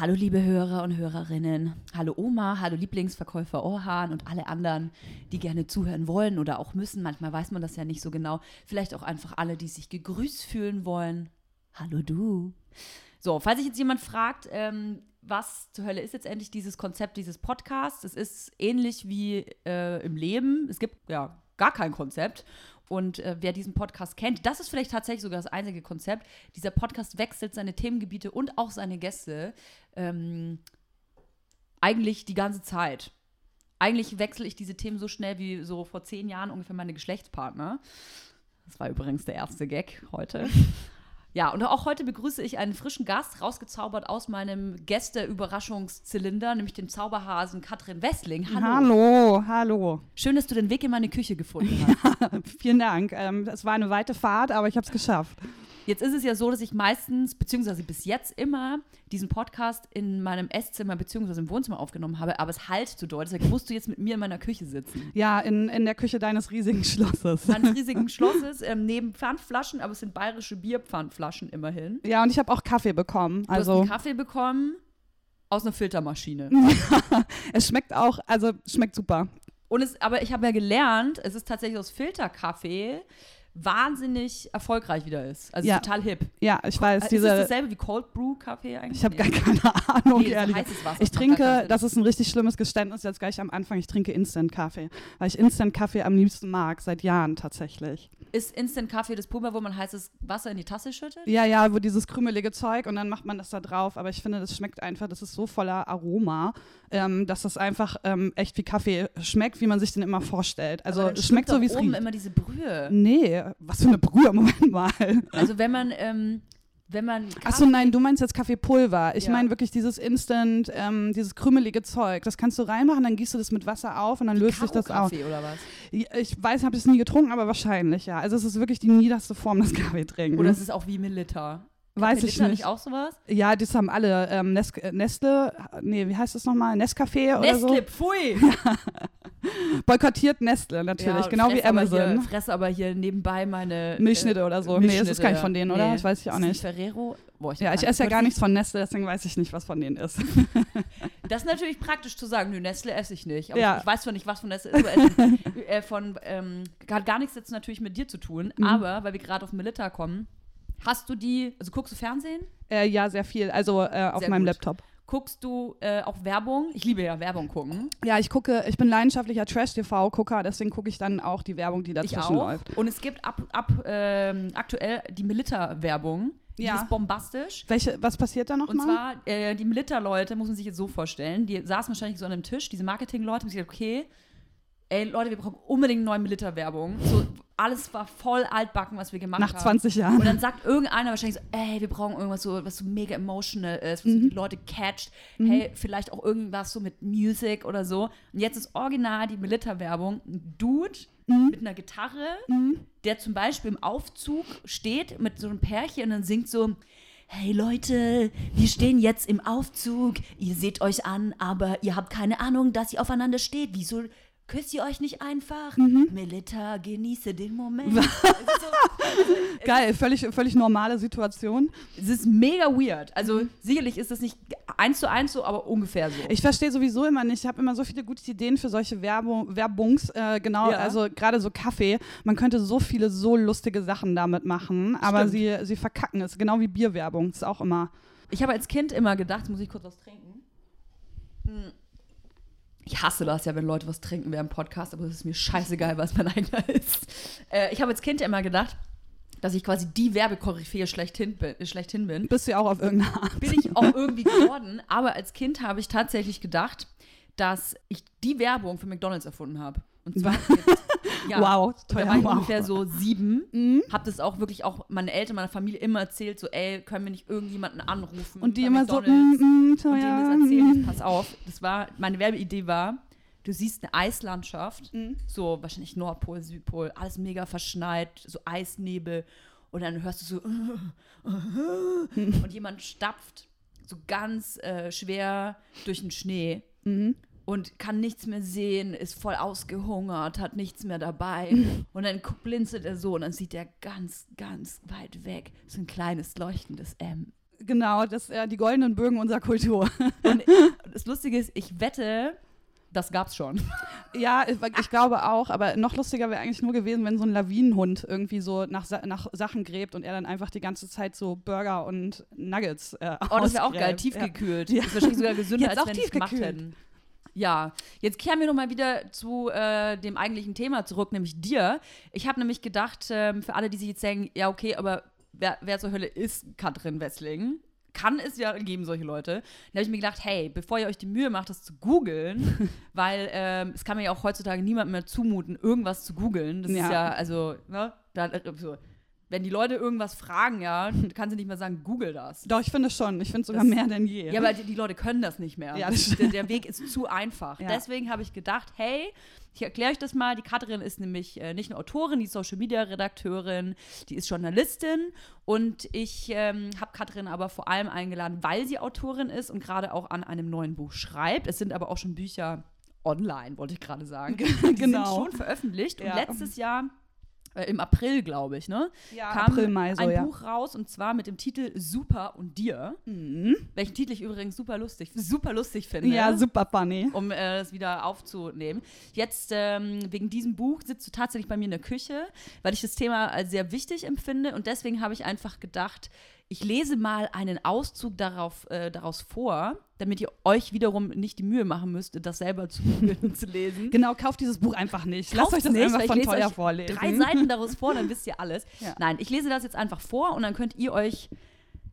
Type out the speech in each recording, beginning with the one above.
Hallo liebe Hörer und Hörerinnen. Hallo Oma, hallo Lieblingsverkäufer Orhan und alle anderen, die gerne zuhören wollen oder auch müssen. Manchmal weiß man das ja nicht so genau. Vielleicht auch einfach alle, die sich gegrüßt fühlen wollen. Hallo du. So, falls sich jetzt jemand fragt, ähm, was zur Hölle ist jetzt endlich dieses Konzept dieses Podcasts? Es ist ähnlich wie äh, im Leben. Es gibt ja gar kein Konzept. Und äh, wer diesen Podcast kennt, das ist vielleicht tatsächlich sogar das einzige Konzept. Dieser Podcast wechselt seine Themengebiete und auch seine Gäste ähm, eigentlich die ganze Zeit. Eigentlich wechsle ich diese Themen so schnell wie so vor zehn Jahren ungefähr meine Geschlechtspartner. Das war übrigens der erste Gag heute. Ja, und auch heute begrüße ich einen frischen Gast, rausgezaubert aus meinem Gäste-Überraschungszylinder, nämlich den Zauberhasen Katrin Wessling. Hallo. Hallo, hallo. Schön, dass du den Weg in meine Küche gefunden hast. Ja, vielen Dank. Ähm, es war eine weite Fahrt, aber ich habe es geschafft. Jetzt ist es ja so, dass ich meistens, beziehungsweise bis jetzt immer, diesen Podcast in meinem Esszimmer beziehungsweise im Wohnzimmer aufgenommen habe, aber es halt zu doll. Deshalb musst du jetzt mit mir in meiner Küche sitzen. Ja, in, in der Küche deines riesigen Schlosses. Meines riesigen Schlosses, ähm, neben Pfandflaschen, aber es sind bayerische Bierpfandflaschen immerhin. Ja, und ich habe auch Kaffee bekommen. Du also hast einen Kaffee bekommen aus einer Filtermaschine. es schmeckt auch, also schmeckt super. Und es, aber ich habe ja gelernt, es ist tatsächlich aus Filterkaffee wahnsinnig erfolgreich wieder ist. Also Ja. total hip. Ja, ich weiß, ist diese. das dasselbe wie Cold Brew Kaffee eigentlich? Ich habe Nee. gar keine Ahnung, Nee, ehrlich. heißes Wasser, Ich gar trinke, das ist ein richtig schlimmes Geständnis jetzt gleich am Anfang, ich trinke Instant-Kaffee, weil ich Instant-Kaffee am liebsten mag, seit Jahren tatsächlich. Ist Instant Kaffee das Pulver, wo man heißes Wasser in die Tasse schüttet? Ja, ja, wo dieses krümelige Zeug und dann macht man das da drauf, aber ich finde, das schmeckt einfach, das ist so voller Aroma, ähm, dass das einfach ähm, echt wie Kaffee schmeckt, wie man sich den immer vorstellt. Also es schmeckt so, wie es riecht. immer diese Brühe. Nee, was für eine Brühe, Moment mal. Also wenn man, ähm, wenn man Achso, nein, du meinst jetzt Kaffeepulver. Ich Ja. meine wirklich dieses Instant, ähm, dieses krümelige Zeug. Das kannst du reinmachen, dann gießt du das mit Wasser auf und dann löst sich das auf. Kaffee oder was? Ich weiß, habe das nie getrunken, aber wahrscheinlich, ja. Also es ist wirklich die niederste Form des Kaffee trinken. Oder ist es auch wie Melitta? Weiß ich nicht. nicht auch sowas? Ja, das haben alle. Ähm, Nes äh, Nestle, nee, wie heißt das nochmal? Nescafé oder Nestle, pfui! so? Boykottiert Nestle natürlich, Ja, genau wie Amazon. fress aber hier nebenbei meine Milchschnitte äh, oder so. Nee, das ist Milchschnitte, gar nicht von denen, oder? Nee. Das weiß ich auch nicht. Ferrero? Boah, Ja, ich esse ja gar nichts von Nestle, deswegen weiß ich nicht, was von denen ist. Das ist natürlich praktisch zu sagen, nö, Nestle esse ich nicht. Aber Ja. ich, ich weiß zwar nicht, was von Nestle ist, ich, äh, von, ähm, hat gar nichts jetzt natürlich mit dir zu tun. Mhm. Aber, weil wir gerade auf Melitta kommen, hast du die, also guckst du Fernsehen? Äh, ja, sehr viel. Also äh, auf Sehr meinem gut. Laptop. Guckst du äh, auch Werbung? Ich liebe ja Werbung gucken. Ja, ich gucke, ich bin leidenschaftlicher Trash-TV-Gucker, deswegen gucke ich dann auch die Werbung, die Ich dazwischen auch. läuft. Und es gibt ab, ab ähm, aktuell die Melitta-Werbung. Die Ja. ist bombastisch. Welche, was passiert da Und nochmal? zwar, äh, die Melitta-Leute, muss man sich jetzt so vorstellen, die saßen wahrscheinlich so an einem Tisch, diese Marketing-Leute, und sie gesagt, okay, ey, Leute, wir brauchen unbedingt neue Melitta-Werbung. So, alles war voll altbacken, was wir gemacht Nach haben. 20 Jahren. Und dann sagt irgendeiner wahrscheinlich so, ey, wir brauchen irgendwas so, was so mega emotional ist, was Mhm. die Leute catcht. Hey, vielleicht auch irgendwas so mit Music oder so. Und jetzt ist original die Melitta-Werbung ein Dude Mhm. mit einer Gitarre, der zum Beispiel im Aufzug steht mit so einem Pärchen und dann singt so, Hey Leute, wir stehen jetzt im Aufzug. Ihr seht euch an, aber ihr habt keine Ahnung, dass ihr aufeinander steht. Wieso küsst ihr euch nicht einfach? Mhm. Melita, genieße den Moment. es, ist so, Geil, völlig, völlig normale Situation. es ist mega weird. Also Mhm. sicherlich ist das nicht eins zu eins so, aber ungefähr so. Ich verstehe sowieso immer nicht. Ich habe immer so viele gute Ideen für solche Werbung, Werbungs. Äh, genau, Ja. also gerade so Kaffee. Man könnte so viele so lustige Sachen damit machen, aber Stimmt. sie, sie verkacken es. Genau wie Bierwerbung. Das ist auch immer. Ich habe als Kind immer gedacht, muss ich kurz was trinken. Hm. Ich hasse das ja, wenn Leute was trinken während Podcast, aber es ist mir scheißegal, was mein eigener ist. Äh, ich habe als Kind immer gedacht, dass ich quasi die Werbekoryphäe schlechthin bin. Schlechthin bin. Bist du ja auch auf irgendeine Art. Bin ich auch irgendwie geworden, aber als Kind habe ich tatsächlich gedacht, dass ich die Werbung für McDonalds erfunden habe. Und zwar ja, Wow, da teuer. war ich wow. ungefähr so sieben. Mhm. Hab das auch wirklich auch meine Eltern, meiner Familie immer erzählt, so, ey, können wir nicht irgendjemanden anrufen? Und die immer so, McDonald's? mm, mm, und denen teuer. das erzählen, pass auf, das war, meine Werbeidee war, du siehst eine Eislandschaft, Mhm. so wahrscheinlich Nordpol, Südpol, alles mega verschneit, so Eisnebel und dann hörst du so und jemand stapft so ganz äh, schwer durch den Schnee Mhm. Und kann nichts mehr sehen, ist voll ausgehungert, hat nichts mehr dabei. Und dann blinzelt er so und dann sieht er ganz, ganz weit weg so ein kleines leuchtendes M. Genau, das äh, die goldenen Bögen unserer Kultur. Und das Lustige ist, ich wette, das gab's schon. ja, ich, ich, glaube auch, aber noch lustiger wäre eigentlich nur gewesen, wenn so ein Lawinenhund irgendwie so nach, nach Sachen gräbt und er dann einfach die ganze Zeit so Burger und Nuggets äh, Oh, das wäre auch geil, tiefgekühlt. Ja. Das ist wahrscheinlich sogar gesünder, Jetzt als wenn sie es gemacht hätten. Ja, jetzt kehren wir nochmal wieder zu äh, dem eigentlichen Thema zurück, nämlich dir. Ich habe nämlich gedacht, ähm, für alle, die sich jetzt denken, ja, okay, aber wer, wer zur Hölle ist Katrin Wessling? Kann es ja geben, solche Leute. Da habe ich mir gedacht, hey, bevor ihr euch die Mühe macht, das zu googeln, weil ähm, es kann mir ja auch heutzutage niemand mehr zumuten, irgendwas zu googeln. Das ja. ist ja, also, ne, da, äh, so, wenn die Leute irgendwas fragen, ja, kann sie nicht mehr sagen, google das. Doch, ich finde schon. Ich finde sogar das, mehr denn je. Ja, aber die, die, Leute können das nicht mehr. Ja, das der, der, Weg ist zu einfach. Ja. Deswegen habe ich gedacht, hey, ich erkläre euch das mal. Die Katrin ist nämlich äh, nicht nur Autorin, die ist Social Media Redakteurin, die ist Journalistin und ich ähm, habe Katrin aber vor allem eingeladen, weil sie Autorin ist und gerade auch an einem neuen Buch schreibt. Es sind aber auch schon Bücher online, wollte ich gerade sagen. genau. Die sind schon veröffentlicht und letztes Jahr im April, glaube ich, ne? Ja, kam April, Mai so, ein ja. Buch raus und zwar mit dem Titel Super und dir. Mhm. Welchen Titel ich übrigens super lustig, super lustig finde. Ja, super funny. Um äh, das wieder aufzunehmen. Jetzt, ähm, wegen diesem Buch, sitzt du tatsächlich bei mir in der Küche, weil ich das Thema als sehr wichtig empfinde und deswegen habe ich einfach gedacht, ich lese mal einen Auszug darauf, äh, daraus vor, damit ihr euch wiederum nicht die Mühe machen müsst, das selber zu und zu lesen. Genau, kauft dieses Buch einfach nicht. Lasst euch das nicht, einfach von teuer vorlesen. Drei Seiten daraus vor, dann wisst ihr alles. Ja. Nein, ich lese das jetzt einfach vor und dann könnt ihr euch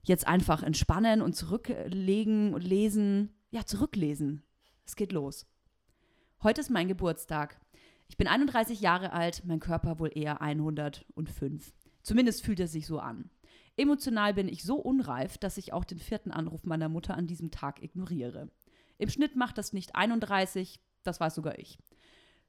jetzt einfach entspannen und zurücklegen und lesen. Ja, zurücklesen. Es geht los. Heute ist mein Geburtstag. Ich bin 31 Jahre alt, mein Körper wohl eher 105. Zumindest fühlt er sich so an. Emotional bin ich so unreif, dass ich auch den vierten Anruf meiner Mutter an diesem Tag ignoriere. Im Schnitt macht das nicht 31, das weiß sogar ich.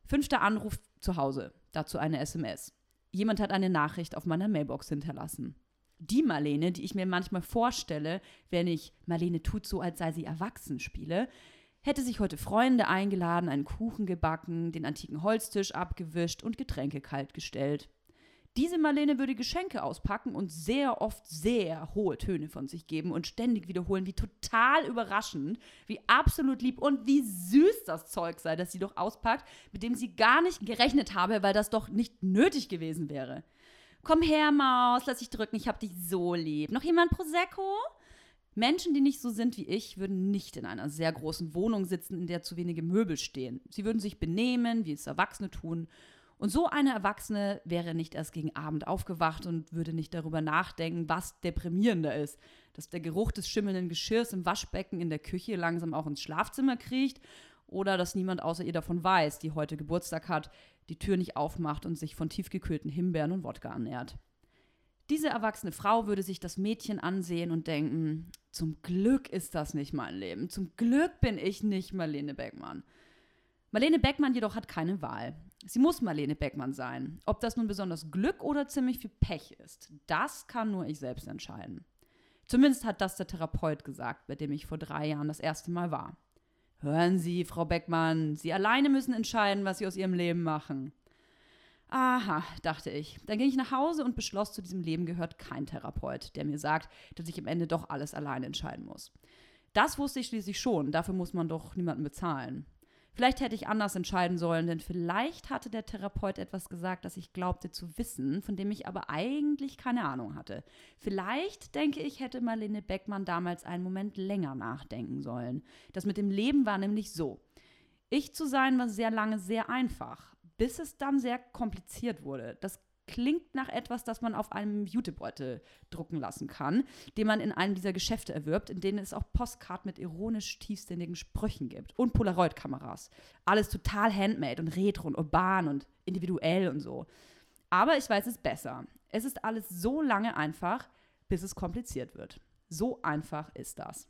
Fünfter Anruf zu Hause, dazu eine SMS. Jemand hat eine Nachricht auf meiner Mailbox hinterlassen. Die Marlene, die ich mir manchmal vorstelle, wenn ich Marlene tut so, als sei sie erwachsen spiele, hätte sich heute Freunde eingeladen, einen Kuchen gebacken, den antiken Holztisch abgewischt und Getränke kaltgestellt. Diese Marlene würde Geschenke auspacken und sehr oft sehr hohe Töne von sich geben und ständig wiederholen, wie total überraschend, wie absolut lieb und wie süß das Zeug sei, das sie doch auspackt, mit dem sie gar nicht gerechnet habe, weil das doch nicht nötig gewesen wäre. Komm her, Maus, lass dich drücken, ich hab dich so lieb. Noch jemand Prosecco? Menschen, die nicht so sind wie ich, würden nicht in einer sehr großen Wohnung sitzen, in der zu wenige Möbel stehen. Sie würden sich benehmen, wie es Erwachsene tun und so eine Erwachsene wäre nicht erst gegen Abend aufgewacht und würde nicht darüber nachdenken, was deprimierender ist. Dass der Geruch des schimmelnden Geschirrs im Waschbecken in der Küche langsam auch ins Schlafzimmer kriecht oder dass niemand außer ihr davon weiß, die heute Geburtstag hat, die Tür nicht aufmacht und sich von tiefgekühlten Himbeeren und Wodka ernährt. Diese erwachsene Frau würde sich das Mädchen ansehen und denken, zum Glück ist das nicht mein Leben. Zum Glück bin ich nicht Marlene Beckmann. Marlene Beckmann jedoch hat keine Wahl. Sie muss Marlene Beckmann sein. Ob das nun besonders Glück oder ziemlich viel Pech ist, das kann nur ich selbst entscheiden. Zumindest hat das der Therapeut gesagt, bei dem ich vor drei Jahren das erste Mal war. Hören Sie, Frau Beckmann, Sie alleine müssen entscheiden, was Sie aus Ihrem Leben machen. Aha, dachte ich. Dann ging ich nach Hause und beschloss, zu diesem Leben gehört kein Therapeut, der mir sagt, dass ich am Ende doch alles alleine entscheiden muss. Das wusste ich schließlich schon, dafür muss man doch niemanden bezahlen. Vielleicht hätte ich anders entscheiden sollen, denn vielleicht hatte der Therapeut etwas gesagt, das ich glaubte zu wissen, von dem ich aber eigentlich keine Ahnung hatte. Vielleicht, denke ich, hätte Marlene Beckmann damals einen Moment länger nachdenken sollen. Das mit dem Leben war nämlich so. Ich zu sein war sehr lange sehr einfach, bis es dann sehr kompliziert wurde. Das klingt nach etwas, das man auf einem Jutebeutel drucken lassen kann, den man in einem dieser Geschäfte erwirbt, in denen es auch Postcard mit ironisch tiefsinnigen Sprüchen gibt und Polaroid-Kameras. Alles total handmade und retro und urban und individuell und so. Aber ich weiß es besser. Es ist alles so lange einfach, bis es kompliziert wird. So einfach ist das.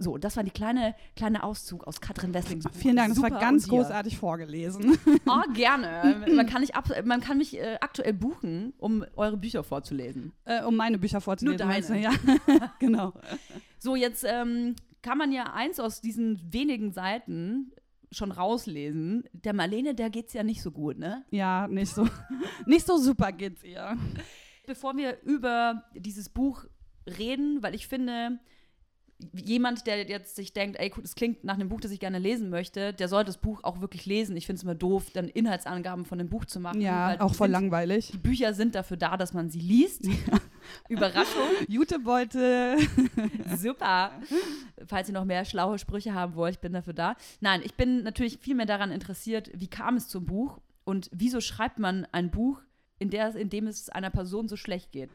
So, das war die kleine, kleine Auszug aus Katrin Wesslings Buch. Vielen Dank, das war ganz großartig vorgelesen. Oh, gerne. Man kann, nicht ab, man kann mich äh, aktuell buchen, um eure Bücher vorzulesen. Äh, um meine Bücher vorzulesen. Nur deine. Ja, genau. So, jetzt ähm, kann man ja eins aus diesen wenigen Seiten schon rauslesen. Der Marlene, der geht's ja nicht so gut, ne? Ja, nicht so, nicht so super geht's ihr. Bevor wir über dieses Buch reden, weil ich finde, jemand, der jetzt sich denkt, ey, das klingt nach einem Buch, das ich gerne lesen möchte, der sollte das Buch auch wirklich lesen. Ich finde es immer doof, dann Inhaltsangaben von dem Buch zu machen. Ja, auch voll langweilig. Die Bücher sind dafür da, dass man sie liest. Ja. Überraschung. Jutebeutel. Super. Falls ihr noch mehr schlaue Sprüche haben wollt, ich bin dafür da. Nein, ich bin natürlich viel mehr daran interessiert, wie kam es zum Buch und wieso schreibt man ein Buch, in, der, in dem es einer Person so schlecht geht.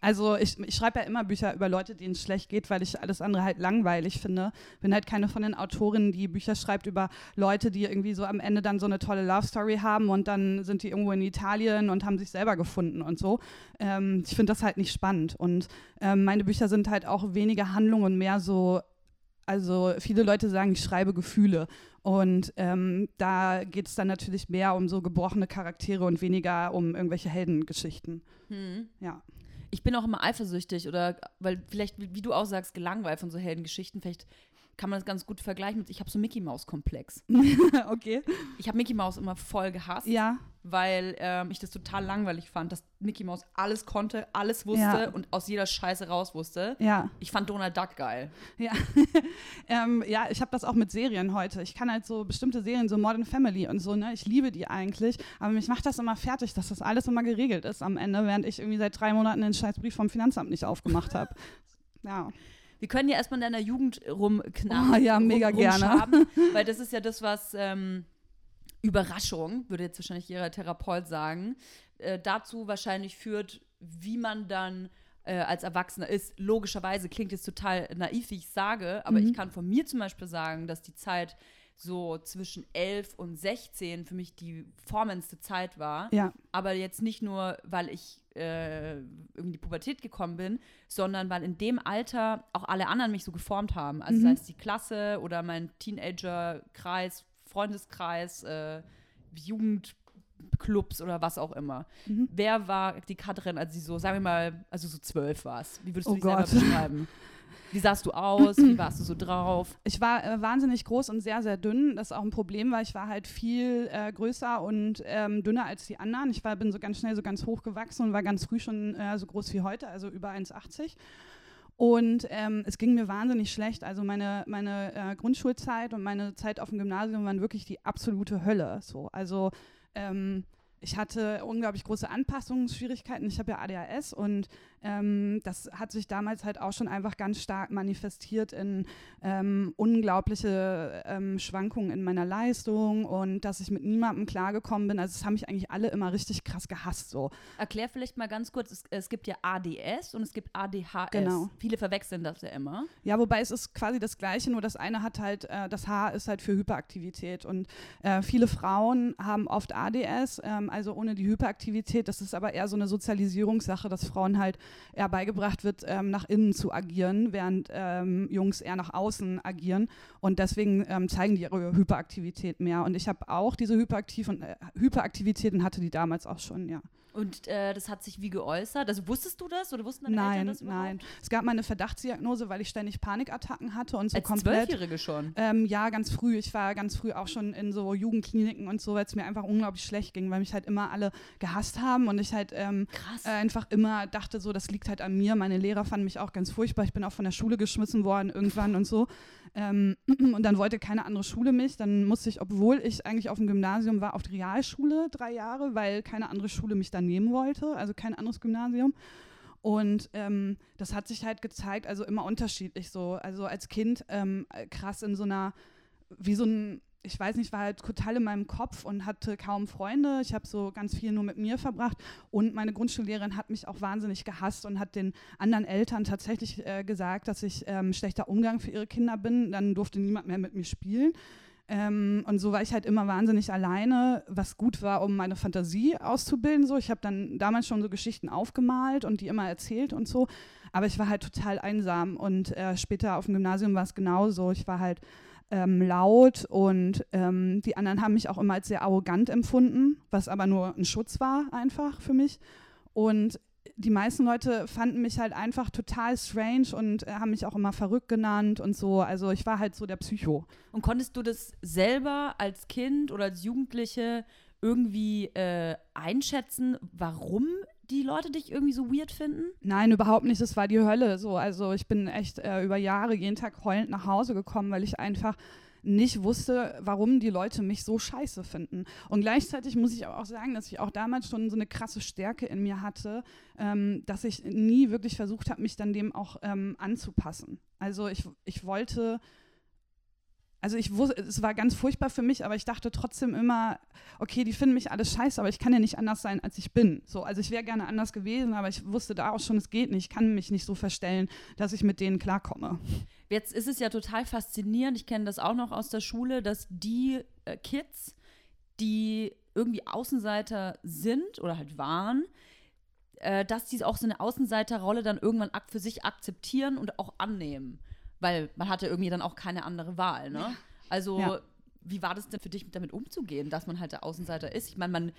Also ich, ich schreibe ja immer Bücher über Leute, denen es schlecht geht, weil ich alles andere halt langweilig finde. Bin halt keine von den Autorinnen, die Bücher schreibt über Leute, die irgendwie so am Ende dann so eine tolle Love Story haben und dann sind die irgendwo in Italien und haben sich selber gefunden und so. Ähm, ich finde das halt nicht spannend. Und ähm, meine Bücher sind halt auch weniger Handlung und mehr so also viele Leute sagen, ich schreibe Gefühle. Und ähm, da geht es dann natürlich mehr um so gebrochene Charaktere und weniger um irgendwelche Heldengeschichten. Hm. Ja ich bin auch immer eifersüchtig oder weil vielleicht, wie du auch sagst, gelangweilt von so Heldengeschichten. Vielleicht kann man das ganz gut vergleichen mit, ich habe so Mickey Maus Komplex. okay. Ich habe Mickey Maus immer voll gehasst. Ja. Weil ähm, ich das total langweilig fand, dass Mickey Maus alles konnte, alles wusste ja. und aus jeder Scheiße raus wusste. Ja. Ich fand Donald Duck geil. Ja. ähm, ja, ich habe das auch mit Serien heute. Ich kann halt so bestimmte Serien, so Modern Family und so, ne, ich liebe die eigentlich, aber mich macht das immer fertig, dass das alles immer geregelt ist am Ende, während ich irgendwie seit drei Monaten den Scheißbrief vom Finanzamt nicht aufgemacht habe. Ja. Wir können ja erstmal in deiner Jugend rumknappen. Oh, ja, mega rum, gerne. Weil das ist ja das, was ähm, Überraschung, würde jetzt wahrscheinlich Ihrer Therapeut sagen, äh, dazu wahrscheinlich führt, wie man dann äh, als Erwachsener ist. Logischerweise klingt jetzt total naiv, wie ich sage, aber mhm. ich kann von mir zum Beispiel sagen, dass die Zeit so zwischen 11 und 16 für mich die formendste Zeit war. Ja. Aber jetzt nicht nur, weil ich äh, irgendwie in die Pubertät gekommen bin, sondern weil in dem Alter auch alle anderen mich so geformt haben. Also mhm. sei es die Klasse oder mein Teenager-Kreis, Freundeskreis, äh, Jugendclubs oder was auch immer. Mhm. Wer war die Katrin, als sie so, sagen wir mal, also so zwölf war es? Wie würdest du oh dich Gott. selber beschreiben? Wie sahst du aus? Wie warst du so drauf? Ich war äh, wahnsinnig groß und sehr, sehr dünn. Das ist auch ein Problem, weil ich war halt viel äh, größer und ähm, dünner als die anderen. Ich war, bin so ganz schnell so ganz hoch gewachsen und war ganz früh schon äh, so groß wie heute, also über 1,80. Und ähm, es ging mir wahnsinnig schlecht. Also meine, meine äh, Grundschulzeit und meine Zeit auf dem Gymnasium waren wirklich die absolute Hölle. So. Also ähm, ich hatte unglaublich große Anpassungsschwierigkeiten. Ich habe ja ADHS und ähm, das hat sich damals halt auch schon einfach ganz stark manifestiert in ähm, unglaubliche ähm, Schwankungen in meiner Leistung und dass ich mit niemandem klargekommen bin. Also es haben mich eigentlich alle immer richtig krass gehasst. So. Erklär vielleicht mal ganz kurz, es, es gibt ja ADS und es gibt ADHS. Genau. Viele verwechseln das ja immer. Ja, wobei es ist quasi das Gleiche, nur das eine hat halt, äh, das H ist halt für Hyperaktivität und äh, viele Frauen haben oft ADS, ähm, also ohne die Hyperaktivität. Das ist aber eher so eine Sozialisierungssache, dass Frauen halt eher beigebracht wird, ähm, nach innen zu agieren, während ähm, Jungs eher nach außen agieren. Und deswegen ähm, zeigen die ihre Hyperaktivität mehr. Und ich habe auch diese Hyperaktiv und, äh, Hyperaktivitäten hatte die damals auch schon, ja. Und äh, das hat sich wie geäußert? Also wusstest du das oder wussten deine nein, Eltern das überhaupt? Nein, Es gab mal eine Verdachtsdiagnose, weil ich ständig Panikattacken hatte und so Als komplett. Zwölfjährige schon? Ähm, ja, ganz früh. Ich war ganz früh auch schon in so Jugendkliniken und so, weil es mir einfach unglaublich schlecht ging, weil mich halt immer alle gehasst haben und ich halt ähm, äh, einfach immer dachte, so, das liegt halt an mir. Meine Lehrer fanden mich auch ganz furchtbar. Ich bin auch von der Schule geschmissen worden irgendwann und so. Ähm, und dann wollte keine andere Schule mich. Dann musste ich, obwohl ich eigentlich auf dem Gymnasium war, auf die Realschule drei Jahre, weil keine andere Schule mich dann nehmen wollte, also kein anderes Gymnasium. Und ähm, das hat sich halt gezeigt, also immer unterschiedlich so. Also als Kind ähm, krass in so einer, wie so ein ich weiß nicht, war halt total in meinem Kopf und hatte kaum Freunde. Ich habe so ganz viel nur mit mir verbracht. Und meine Grundschullehrerin hat mich auch wahnsinnig gehasst und hat den anderen Eltern tatsächlich äh, gesagt, dass ich ähm, schlechter Umgang für ihre Kinder bin. Dann durfte niemand mehr mit mir spielen. Ähm, und so war ich halt immer wahnsinnig alleine, was gut war, um meine Fantasie auszubilden. So. Ich habe dann damals schon so Geschichten aufgemalt und die immer erzählt und so. Aber ich war halt total einsam. Und äh, später auf dem Gymnasium war es genauso. Ich war halt ähm, laut und ähm, die anderen haben mich auch immer als sehr arrogant empfunden, was aber nur ein Schutz war einfach für mich. Und die meisten Leute fanden mich halt einfach total strange und äh, haben mich auch immer verrückt genannt und so. Also ich war halt so der Psycho. Und konntest du das selber als Kind oder als Jugendliche irgendwie äh, einschätzen, warum die Leute dich irgendwie so weird finden? Nein, überhaupt nicht. Es war die Hölle. So, also ich bin echt äh, über Jahre jeden Tag heulend nach Hause gekommen, weil ich einfach nicht wusste, warum die Leute mich so scheiße finden. Und gleichzeitig muss ich auch sagen, dass ich auch damals schon so eine krasse Stärke in mir hatte, ähm, dass ich nie wirklich versucht habe, mich dann dem auch ähm, anzupassen. Also ich, ich wollte also ich wusste, es war ganz furchtbar für mich, aber ich dachte trotzdem immer, okay, die finden mich alles scheiße, aber ich kann ja nicht anders sein, als ich bin. So, also ich wäre gerne anders gewesen, aber ich wusste da auch schon, es geht nicht. Ich kann mich nicht so verstellen, dass ich mit denen klarkomme. Jetzt ist es ja total faszinierend, ich kenne das auch noch aus der Schule, dass die äh, Kids, die irgendwie Außenseiter sind oder halt waren, äh, dass die auch so eine Außenseiterrolle dann irgendwann für sich akzeptieren und auch annehmen. Weil man hatte irgendwie dann auch keine andere Wahl, ne? Also, ja. wie war das denn für dich, damit umzugehen, dass man halt der Außenseiter ist? Ich meine, man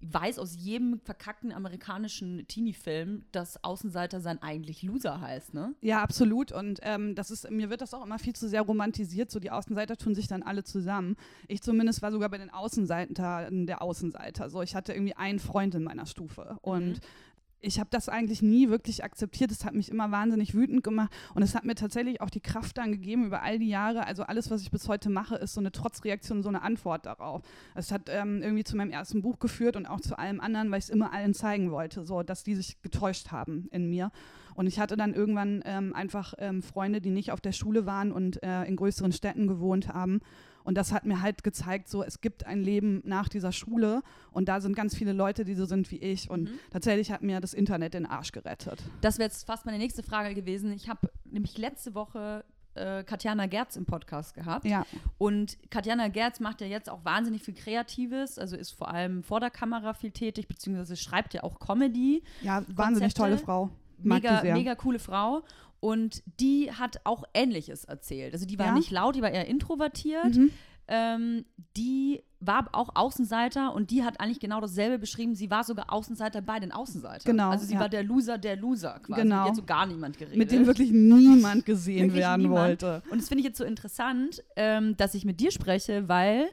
weiß aus jedem verkackten amerikanischen Teenie-Film, dass Außenseiter sein eigentlich Loser heißt, ne? Ja, absolut. Und ähm, das ist, mir wird das auch immer viel zu sehr romantisiert. So die Außenseiter tun sich dann alle zusammen. Ich zumindest war sogar bei den Außenseitern der Außenseiter. So, ich hatte irgendwie einen Freund in meiner Stufe. Und mhm ich habe das eigentlich nie wirklich akzeptiert. Es hat mich immer wahnsinnig wütend gemacht und es hat mir tatsächlich auch die Kraft dann gegeben über all die Jahre. Also alles, was ich bis heute mache, ist so eine Trotzreaktion, so eine Antwort darauf. Es hat ähm, irgendwie zu meinem ersten Buch geführt und auch zu allem anderen, weil ich es immer allen zeigen wollte, so dass die sich getäuscht haben in mir. Und ich hatte dann irgendwann ähm, einfach ähm, Freunde, die nicht auf der Schule waren und äh, in größeren Städten gewohnt haben und das hat mir halt gezeigt, so es gibt ein Leben nach dieser Schule und da sind ganz viele Leute, die so sind wie ich. Und mhm. tatsächlich hat mir das Internet den Arsch gerettet. Das wäre jetzt fast meine nächste Frage gewesen. Ich habe nämlich letzte Woche äh, Katjana Gerz im Podcast gehabt. Ja. Und Katjana Gerz macht ja jetzt auch wahnsinnig viel Kreatives, also ist vor allem vor der Kamera viel tätig, beziehungsweise schreibt ja auch Comedy. Ja, wahnsinnig tolle Frau. Mega, mega coole Frau. Und die hat auch Ähnliches erzählt. Also die war ja? nicht laut, die war eher introvertiert. Mhm. Ähm, die war auch Außenseiter und die hat eigentlich genau dasselbe beschrieben. Sie war sogar Außenseiter bei den Außenseitern. Genau. Also sie ja. war der Loser der Loser quasi. Genau. Mit so gar niemand geredet. Mit dem wirklich niemand gesehen wirklich werden niemand. wollte. Und das finde ich jetzt so interessant, ähm, dass ich mit dir spreche, weil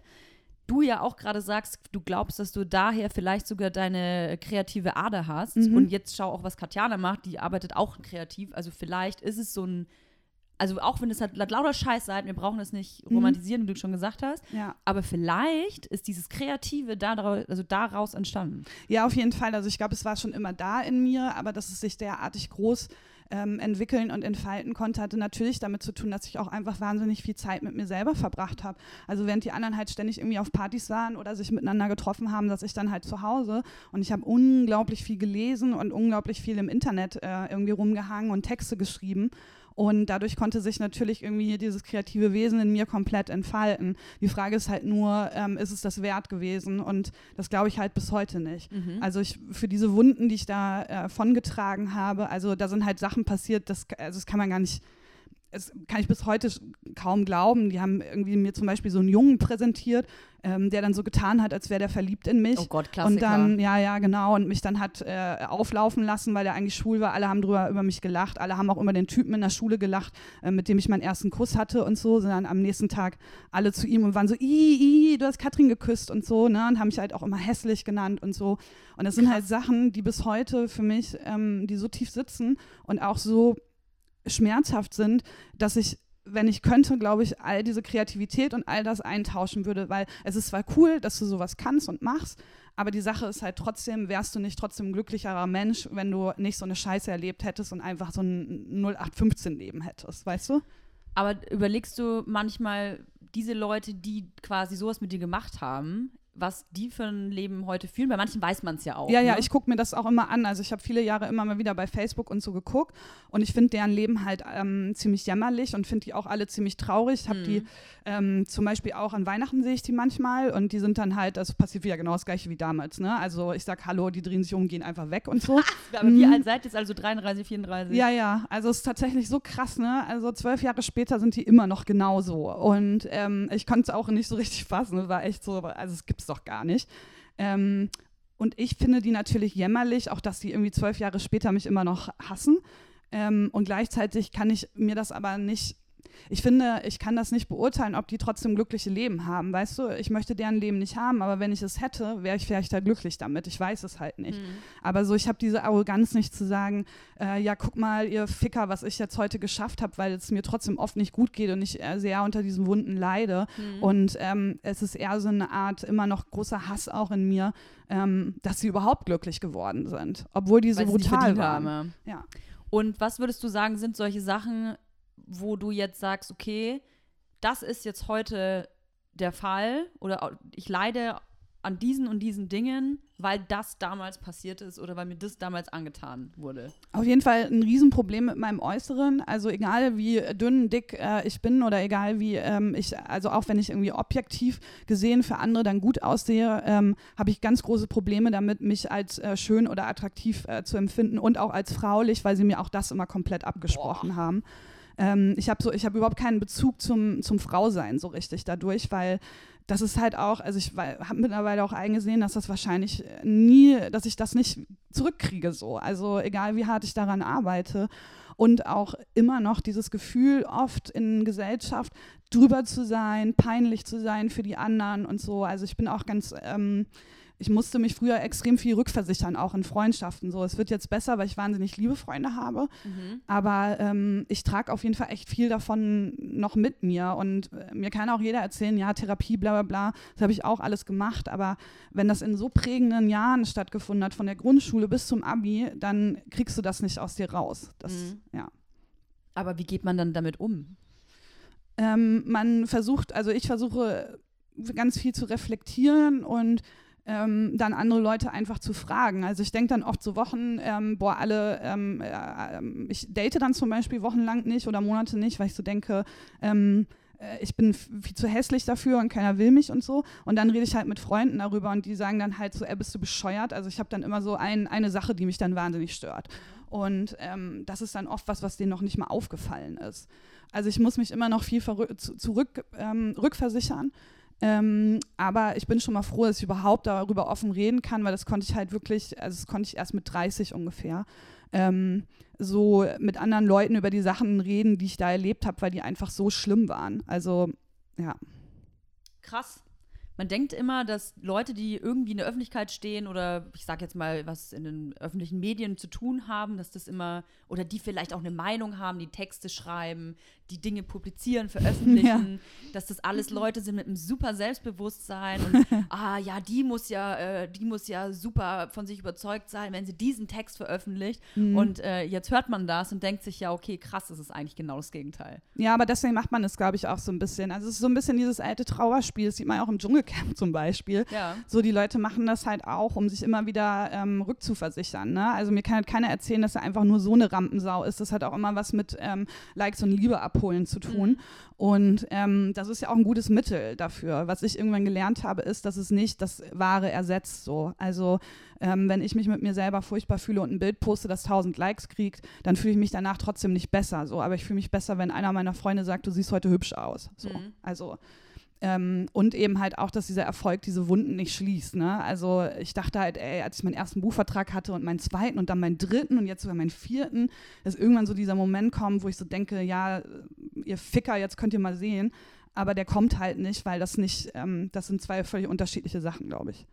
du ja auch gerade sagst, du glaubst, dass du daher vielleicht sogar deine kreative Ader hast. Mhm. Und jetzt schau auch, was Katjana macht, die arbeitet auch kreativ. Also vielleicht ist es so ein, also auch wenn es halt lauter Scheiß seid, wir brauchen es nicht mhm. romantisieren, wie du schon gesagt hast. Ja. Aber vielleicht ist dieses Kreative daraus, also daraus entstanden. Ja, auf jeden Fall. Also ich glaube, es war schon immer da in mir, aber dass es sich derartig groß ähm, entwickeln und entfalten konnte, hatte natürlich damit zu tun, dass ich auch einfach wahnsinnig viel Zeit mit mir selber verbracht habe. Also während die anderen halt ständig irgendwie auf Partys waren oder sich miteinander getroffen haben, dass ich dann halt zu Hause und ich habe unglaublich viel gelesen und unglaublich viel im Internet äh, irgendwie rumgehangen und Texte geschrieben. Und dadurch konnte sich natürlich irgendwie dieses kreative Wesen in mir komplett entfalten. Die Frage ist halt nur, ähm, ist es das wert gewesen? Und das glaube ich halt bis heute nicht. Mhm. Also ich, für diese Wunden, die ich da äh, vongetragen habe, also da sind halt Sachen passiert, das, also das kann man gar nicht das kann ich bis heute kaum glauben. Die haben irgendwie mir zum Beispiel so einen Jungen präsentiert, ähm, der dann so getan hat, als wäre der verliebt in mich. Oh Gott, Klassiker. Und dann, ja, ja, genau, und mich dann hat äh, auflaufen lassen, weil er eigentlich schwul war. Alle haben drüber über mich gelacht. Alle haben auch über den Typen in der Schule gelacht, äh, mit dem ich meinen ersten Kuss hatte und so. Sind dann am nächsten Tag alle zu ihm und waren so, i, i, du hast Katrin geküsst und so, ne? Und haben mich halt auch immer hässlich genannt und so. Und das sind halt Sachen, die bis heute für mich, ähm, die so tief sitzen und auch so schmerzhaft sind, dass ich wenn ich könnte, glaube ich, all diese Kreativität und all das eintauschen würde, weil es ist zwar cool, dass du sowas kannst und machst, aber die Sache ist halt trotzdem, wärst du nicht trotzdem ein glücklicherer Mensch, wenn du nicht so eine Scheiße erlebt hättest und einfach so ein 0815-Leben hättest, weißt du? Aber überlegst du manchmal diese Leute, die quasi sowas mit dir gemacht haben, was die für ein Leben heute fühlen. Bei manchen weiß man es ja auch. Ja, ne? ja, ich gucke mir das auch immer an. Also ich habe viele Jahre immer mal wieder bei Facebook und so geguckt und ich finde deren Leben halt ähm, ziemlich jämmerlich und finde die auch alle ziemlich traurig. Ich habe mhm. die ähm, zum Beispiel auch an Weihnachten sehe ich die manchmal und die sind dann halt, das passiert ja genau das gleiche wie damals. Ne? Also ich sag Hallo, die drehen sich um, gehen einfach weg und so. Aber mhm. wie alt seid ihr jetzt? Also 33, 34? Ja, ja. Also es ist tatsächlich so krass, ne? Also zwölf Jahre später sind die immer noch genauso. Und ähm, ich konnte es auch nicht so richtig fassen. Es war echt so, also es gibt es doch gar nicht. Ähm, und ich finde die natürlich jämmerlich, auch dass die irgendwie zwölf Jahre später mich immer noch hassen. Ähm, und gleichzeitig kann ich mir das aber nicht ich finde, ich kann das nicht beurteilen, ob die trotzdem glückliche Leben haben. Weißt du, ich möchte deren Leben nicht haben, aber wenn ich es hätte, wäre ich vielleicht da glücklich damit. Ich weiß es halt nicht. Mhm. Aber so, ich habe diese Arroganz nicht zu sagen, äh, ja, guck mal, ihr Ficker, was ich jetzt heute geschafft habe, weil es mir trotzdem oft nicht gut geht und ich äh, sehr unter diesen Wunden leide. Mhm. Und ähm, es ist eher so eine Art immer noch großer Hass auch in mir, ähm, dass sie überhaupt glücklich geworden sind, obwohl die so brutal waren. Ja. Und was würdest du sagen, sind solche Sachen, wo du jetzt sagst, okay, das ist jetzt heute der Fall oder ich leide an diesen und diesen Dingen, weil das damals passiert ist oder weil mir das damals angetan wurde. Auf jeden Fall ein Riesenproblem mit meinem Äußeren. Also egal wie dünn, dick äh, ich bin oder egal wie ähm, ich, also auch wenn ich irgendwie objektiv gesehen für andere dann gut aussehe, ähm, habe ich ganz große Probleme damit, mich als äh, schön oder attraktiv äh, zu empfinden und auch als fraulich, weil sie mir auch das immer komplett abgesprochen Boah. haben. Ähm, ich habe so, ich habe überhaupt keinen Bezug zum, zum Frausein so richtig dadurch, weil das ist halt auch, also ich habe mittlerweile auch eingesehen, dass das wahrscheinlich nie, dass ich das nicht zurückkriege so. Also egal wie hart ich daran arbeite und auch immer noch dieses Gefühl oft in Gesellschaft drüber zu sein, peinlich zu sein für die anderen und so. Also ich bin auch ganz ähm, ich musste mich früher extrem viel rückversichern, auch in Freundschaften. So, es wird jetzt besser, weil ich wahnsinnig liebe Freunde habe. Mhm. Aber ähm, ich trage auf jeden Fall echt viel davon noch mit mir. Und äh, mir kann auch jeder erzählen, ja, Therapie, bla bla bla, das habe ich auch alles gemacht. Aber wenn das in so prägenden Jahren stattgefunden hat, von der Grundschule bis zum Abi, dann kriegst du das nicht aus dir raus. Das, mhm. ja. Aber wie geht man dann damit um? Ähm, man versucht, also ich versuche ganz viel zu reflektieren und ähm, dann andere Leute einfach zu fragen. Also ich denke dann oft so Wochen, ähm, boah, alle, ähm, äh, ich date dann zum Beispiel wochenlang nicht oder Monate nicht, weil ich so denke, ähm, äh, ich bin viel zu hässlich dafür und keiner will mich und so. Und dann rede ich halt mit Freunden darüber und die sagen dann halt so, ey, bist du bescheuert? Also ich habe dann immer so ein, eine Sache, die mich dann wahnsinnig stört. Und ähm, das ist dann oft was, was denen noch nicht mal aufgefallen ist. Also ich muss mich immer noch viel zurück ähm, rückversichern ähm, aber ich bin schon mal froh, dass ich überhaupt darüber offen reden kann, weil das konnte ich halt wirklich, also das konnte ich erst mit 30 ungefähr, ähm, so mit anderen Leuten über die Sachen reden, die ich da erlebt habe, weil die einfach so schlimm waren. Also, ja. Krass man denkt immer, dass Leute, die irgendwie in der Öffentlichkeit stehen oder ich sage jetzt mal, was in den öffentlichen Medien zu tun haben, dass das immer, oder die vielleicht auch eine Meinung haben, die Texte schreiben, die Dinge publizieren, veröffentlichen, ja. dass das alles Leute sind mit einem super Selbstbewusstsein und ah ja, die muss ja, äh, die muss ja super von sich überzeugt sein, wenn sie diesen Text veröffentlicht. Mhm. Und äh, jetzt hört man das und denkt sich ja, okay, krass, das ist eigentlich genau das Gegenteil. Ja, aber deswegen macht man es, glaube ich, auch so ein bisschen. Also es ist so ein bisschen dieses alte Trauerspiel, das sieht man auch im Dschungel Camp zum Beispiel. Ja. So, die Leute machen das halt auch, um sich immer wieder ähm, rückzuversichern. Ne? Also mir kann halt keiner erzählen, dass er einfach nur so eine Rampensau ist. Das hat auch immer was mit ähm, Likes und Liebe abholen zu tun. Mhm. Und ähm, das ist ja auch ein gutes Mittel dafür. Was ich irgendwann gelernt habe, ist, dass es nicht das Wahre ersetzt. So. Also ähm, wenn ich mich mit mir selber furchtbar fühle und ein Bild poste, das 1000 Likes kriegt, dann fühle ich mich danach trotzdem nicht besser. So. Aber ich fühle mich besser, wenn einer meiner Freunde sagt, du siehst heute hübsch aus. So. Mhm. Also ähm, und eben halt auch, dass dieser Erfolg diese Wunden nicht schließt. Ne? Also ich dachte halt, ey, als ich meinen ersten Buchvertrag hatte und meinen zweiten und dann meinen dritten und jetzt sogar meinen vierten, dass irgendwann so dieser Moment kommt, wo ich so denke, ja, ihr Ficker, jetzt könnt ihr mal sehen. Aber der kommt halt nicht, weil das nicht, ähm, das sind zwei völlig unterschiedliche Sachen, glaube ich.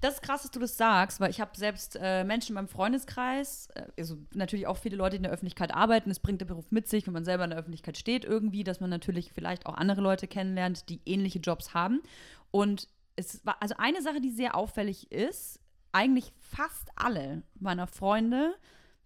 Das ist krass, dass du das sagst, weil ich habe selbst äh, Menschen in meinem Freundeskreis, äh, also natürlich auch viele Leute, die in der Öffentlichkeit arbeiten. Es bringt der Beruf mit sich, wenn man selber in der Öffentlichkeit steht, irgendwie, dass man natürlich vielleicht auch andere Leute kennenlernt, die ähnliche Jobs haben. Und es war also eine Sache, die sehr auffällig ist, eigentlich fast alle meiner Freunde,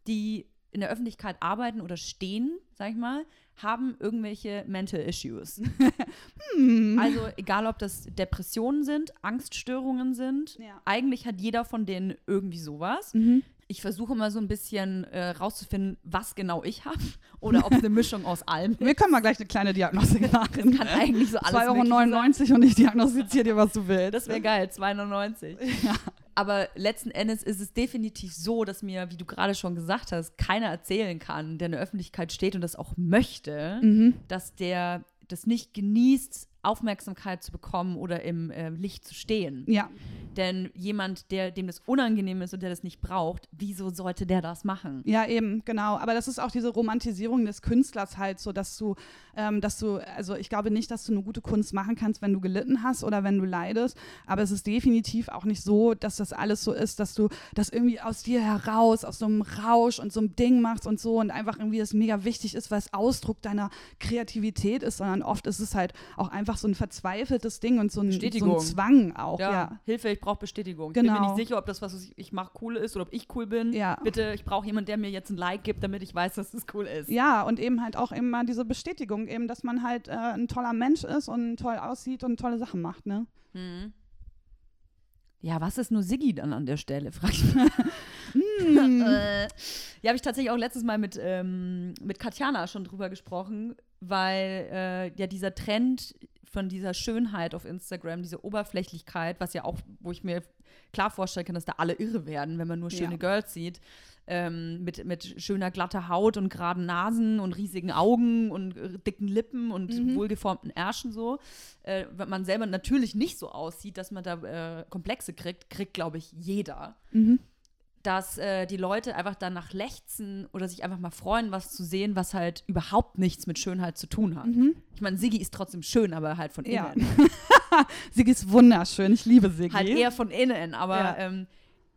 die in der Öffentlichkeit arbeiten oder stehen, sag ich mal, haben irgendwelche Mental Issues. hm. Also egal, ob das Depressionen sind, Angststörungen sind, ja. eigentlich hat jeder von denen irgendwie sowas. Mhm. Ich versuche mal so ein bisschen äh, rauszufinden, was genau ich habe oder ob es eine Mischung aus allem ist. Wir können mal gleich eine kleine Diagnostik machen. Das kann eigentlich so alles 2,99 Euro und ich diagnostiziere dir, was du willst. Das wäre geil, 2,99 Ja. Aber letzten Endes ist es definitiv so, dass mir, wie du gerade schon gesagt hast, keiner erzählen kann, der in der Öffentlichkeit steht und das auch möchte, mhm. dass der das nicht genießt, Aufmerksamkeit zu bekommen oder im äh, Licht zu stehen. Ja. Denn jemand, der, dem das unangenehm ist und der das nicht braucht, wieso sollte der das machen? Ja, eben, genau. Aber das ist auch diese Romantisierung des Künstlers halt so, dass du, ähm, dass du, also ich glaube nicht, dass du eine gute Kunst machen kannst, wenn du gelitten hast oder wenn du leidest. Aber es ist definitiv auch nicht so, dass das alles so ist, dass du das irgendwie aus dir heraus, aus so einem Rausch und so einem Ding machst und so und einfach irgendwie das mega wichtig ist, weil es Ausdruck deiner Kreativität ist, sondern oft ist es halt auch einfach so ein verzweifeltes Ding und so ein, so ein Zwang auch. Ja, ja. Hilfe, ich brauche Bestätigung. Genau. Ich bin mir nicht genau. sicher, ob das, was ich mache, cool ist oder ob ich cool bin. Ja. Bitte, ich brauche jemanden, der mir jetzt ein Like gibt, damit ich weiß, dass es cool ist. Ja, und eben halt auch immer diese Bestätigung, eben, dass man halt äh, ein toller Mensch ist und toll aussieht und tolle Sachen macht, ne? Mhm. Ja, was ist nur Siggi dann an der Stelle, frag ich mal. mm. ja, habe ich tatsächlich auch letztes Mal mit, ähm, mit Katjana schon drüber gesprochen, weil äh, ja dieser Trend von dieser Schönheit auf Instagram, diese Oberflächlichkeit, was ja auch, wo ich mir klar vorstellen kann, dass da alle irre werden, wenn man nur schöne ja. Girls sieht, ähm, mit, mit schöner glatter Haut und geraden Nasen und riesigen Augen und äh, dicken Lippen und mhm. wohlgeformten Ärschen so. Äh, wenn man selber natürlich nicht so aussieht, dass man da äh, Komplexe kriegt, kriegt, glaube ich, jeder. Mhm dass äh, die Leute einfach danach lechzen oder sich einfach mal freuen, was zu sehen, was halt überhaupt nichts mit Schönheit zu tun hat. Mhm. Ich meine, Siggi ist trotzdem schön, aber halt von innen. Ja. Siggi ist wunderschön, ich liebe Siggi. Halt eher von innen, aber ja. ähm,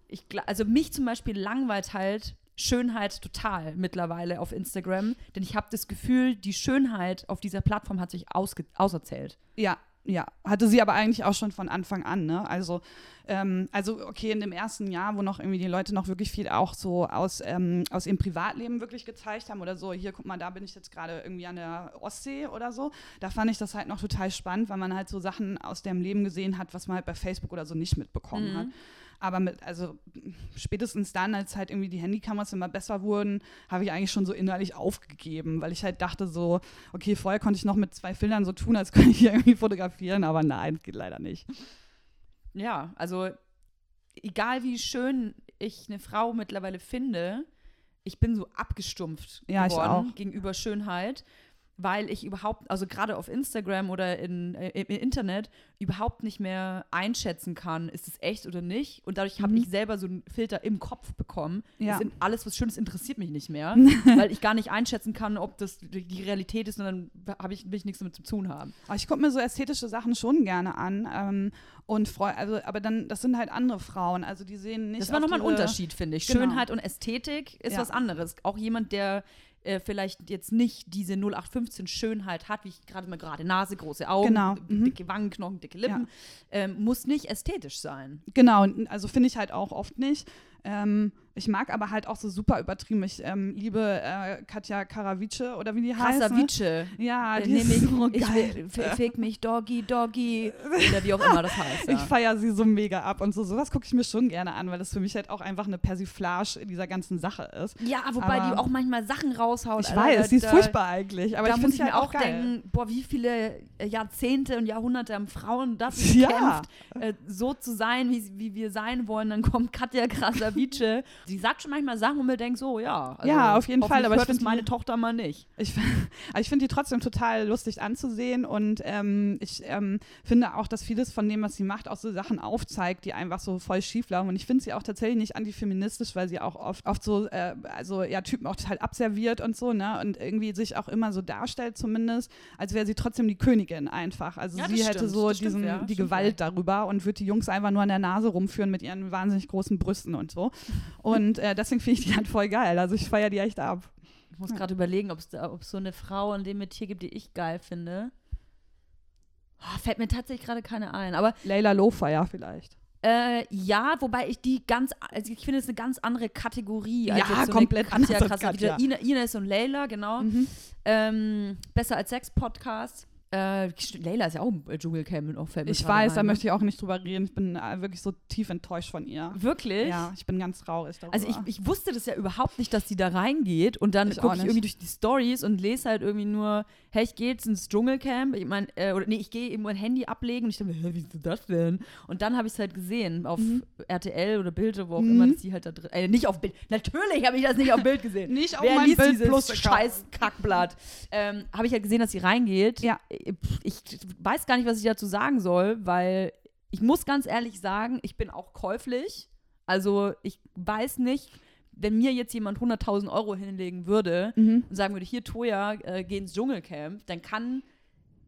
ich, also mich zum Beispiel langweilt halt Schönheit total mittlerweile auf Instagram, denn ich habe das Gefühl, die Schönheit auf dieser Plattform hat sich auserzählt. Ja, ja, hatte sie aber eigentlich auch schon von Anfang an, ne? Also, ähm, also okay, in dem ersten Jahr, wo noch irgendwie die Leute noch wirklich viel auch so aus, ähm, aus ihrem Privatleben wirklich gezeigt haben oder so, hier, guck mal, da bin ich jetzt gerade irgendwie an der Ostsee oder so, da fand ich das halt noch total spannend, weil man halt so Sachen aus dem Leben gesehen hat, was man halt bei Facebook oder so nicht mitbekommen mhm. hat. Aber mit, also spätestens dann, als halt irgendwie die Handykameras immer besser wurden, habe ich eigentlich schon so innerlich aufgegeben, weil ich halt dachte so, okay, vorher konnte ich noch mit zwei Filtern so tun, als könnte ich hier irgendwie fotografieren, aber nein, geht leider nicht. Ja, also egal wie schön ich eine Frau mittlerweile finde, ich bin so abgestumpft ja, geworden gegenüber Schönheit weil ich überhaupt, also gerade auf Instagram oder in, äh, im Internet, überhaupt nicht mehr einschätzen kann, ist es echt oder nicht. Und dadurch habe mhm. ich selber so einen Filter im Kopf bekommen. Ja. alles, was Schönes, interessiert mich nicht mehr, weil ich gar nicht einschätzen kann, ob das die Realität ist und dann habe ich, will ich nichts damit zu tun haben. Aber ich gucke mir so ästhetische Sachen schon gerne an. Ähm, und freu, also, aber dann, das sind halt andere Frauen. Also die sehen nicht. Das war nochmal ein Unterschied, finde ich. Genau. Schönheit und Ästhetik ist ja. was anderes. Auch jemand, der äh, vielleicht jetzt nicht diese 0815 Schönheit hat, wie ich gerade mal gerade Nase, große Augen, genau. mhm. dicke Wangenknochen, dicke Lippen, ja. ähm, muss nicht ästhetisch sein. Genau, also finde ich halt auch oft nicht. Ähm, ich mag aber halt auch so super übertrieben. Ich ähm, liebe äh, Katja Karavice oder wie die heißt. Karavice. Ja, äh, die ist so ich, geil. Ich fick mich Doggy, Doggy. Oder wie auch immer das heißt. Ja. Ich feiere sie so mega ab und so. Sowas gucke ich mir schon gerne an, weil das für mich halt auch einfach eine Persiflage in dieser ganzen Sache ist. Ja, wobei aber die auch manchmal Sachen raushaut. Ich weiß, da, sie ist furchtbar eigentlich. Aber da ich muss ich mir halt auch geil. denken, boah, wie viele Jahrzehnte und Jahrhunderte haben Frauen das ja. äh, so zu sein, wie, wie wir sein wollen. Dann kommt Katja Krasavice sie sagt schon manchmal Sachen, wo man denkt, so, ja. Also, ja, auf jeden Fall. Aber ich finde meine Tochter mal nicht. Ich, ich finde die trotzdem total lustig anzusehen und ähm, ich ähm, finde auch, dass vieles von dem, was sie macht, auch so Sachen aufzeigt, die einfach so voll schief laufen. Und ich finde sie auch tatsächlich nicht antifeministisch, weil sie auch oft, oft so, äh, also ja, Typen auch total abserviert und so, ne? Und irgendwie sich auch immer so darstellt, zumindest, als wäre sie trotzdem die Königin einfach. Also ja, sie hätte stimmt, so diesen, stimmt, ja, die Gewalt ja. darüber und würde die Jungs einfach nur an der Nase rumführen mit ihren wahnsinnig großen Brüsten und so. Und äh, deswegen finde ich die halt voll geil. Also ich feiere die echt ab. Ich muss gerade überlegen, ob es so eine Frau in dem Metier gibt, die ich geil finde. Oh, fällt mir tatsächlich gerade keine ein. Aber Layla Lowfire vielleicht. Äh, ja, wobei ich die ganz, also ich finde es eine ganz andere Kategorie. Als ja, so komplett Katja, Katja. Ina, Ines und Layla, genau. Mhm. Ähm, besser als Sex-Podcast. Äh, Leila ist ja auch im Dschungelcamp und auch Fällt Ich weiß, da möchte ich auch nicht drüber reden. Ich bin äh, wirklich so tief enttäuscht von ihr. Wirklich? Ja, ich bin ganz traurig darüber. Also ich, ich wusste das ja überhaupt nicht, dass sie da reingeht und dann gucke ich irgendwie durch die Stories und lese halt irgendwie nur, hey, ich gehe jetzt ins Dschungelcamp. Ich meine, äh, oder nee, ich gehe eben mein Handy ablegen und ich dachte, hä, wie ist das denn? Und dann habe ich es halt gesehen auf mhm. RTL oder Bild, wo auch mhm. immer, dass sie halt da drin, äh, nicht auf Bild, natürlich habe ich das nicht auf Bild gesehen. nicht auf Wer mein Bild dieses Plus scheiß Kackblatt. Ähm, habe ich halt gesehen, dass sie reingeht. Ja ich weiß gar nicht, was ich dazu sagen soll, weil ich muss ganz ehrlich sagen, ich bin auch käuflich. Also ich weiß nicht, wenn mir jetzt jemand 100.000 Euro hinlegen würde mhm. und sagen würde, hier Toya, äh, geh ins Dschungelcamp, dann kann,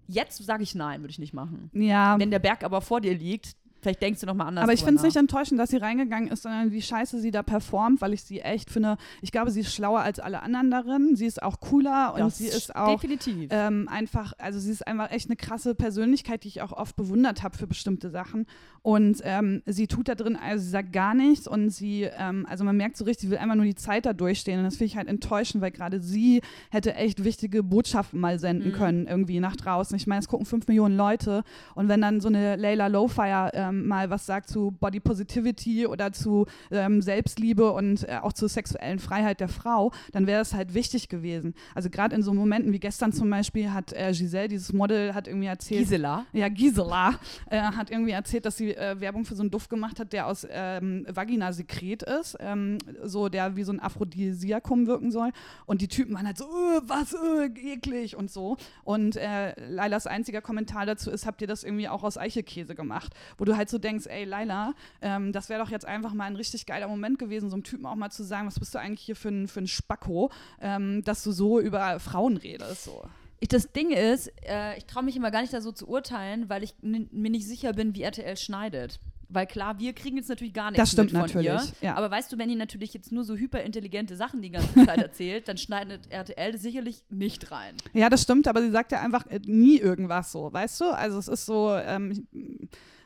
jetzt sage ich nein, würde ich nicht machen. Ja. Wenn der Berg aber vor dir liegt, Vielleicht denkst du nochmal anders. Aber ich finde es nicht enttäuschend, dass sie reingegangen ist, sondern wie scheiße sie da performt, weil ich sie echt finde, ich glaube, sie ist schlauer als alle anderen darin. Sie ist auch cooler und das sie ist auch ähm, einfach, also sie ist einfach echt eine krasse Persönlichkeit, die ich auch oft bewundert habe für bestimmte Sachen. Und ähm, sie tut da drin, also sie sagt gar nichts und sie, ähm, also man merkt so richtig, sie will einfach nur die Zeit da durchstehen. Und das finde ich halt enttäuschend, weil gerade sie hätte echt wichtige Botschaften mal senden mhm. können, irgendwie nach draußen. Ich meine, es gucken fünf Millionen Leute und wenn dann so eine Layla Lowfire ähm, mal was sagt zu Body Positivity oder zu ähm, Selbstliebe und äh, auch zur sexuellen Freiheit der Frau, dann wäre es halt wichtig gewesen. Also gerade in so Momenten wie gestern zum Beispiel hat äh, Giselle, dieses Model, hat irgendwie erzählt. Gisela? Ja, Gisela, äh, hat irgendwie erzählt, dass sie äh, Werbung für so einen Duft gemacht hat, der aus ähm, Vaginasekret ist, ähm, so der wie so ein Aphrodisiakum wirken soll. Und die Typen waren halt so, öh, was, öh, eklig und so. Und äh, Lailas einziger Kommentar dazu ist, habt ihr das irgendwie auch aus Eichelkäse gemacht? Wo du halt so denkst, ey Laila, ähm, das wäre doch jetzt einfach mal ein richtig geiler Moment gewesen, so einem Typen auch mal zu sagen, was bist du eigentlich hier für ein, für ein Spacko, ähm, dass du so über Frauen redest. So. Ich, das Ding ist, äh, ich traue mich immer gar nicht da so zu urteilen, weil ich mir nicht sicher bin, wie RTL schneidet. Weil klar, wir kriegen jetzt natürlich gar nichts das stimmt von natürlich, ihr. Ja. Aber weißt du, wenn die natürlich jetzt nur so hyperintelligente Sachen die ganze Zeit erzählt, dann schneidet RTL sicherlich nicht rein. Ja, das stimmt, aber sie sagt ja einfach äh, nie irgendwas so, weißt du? Also es ist so, ähm,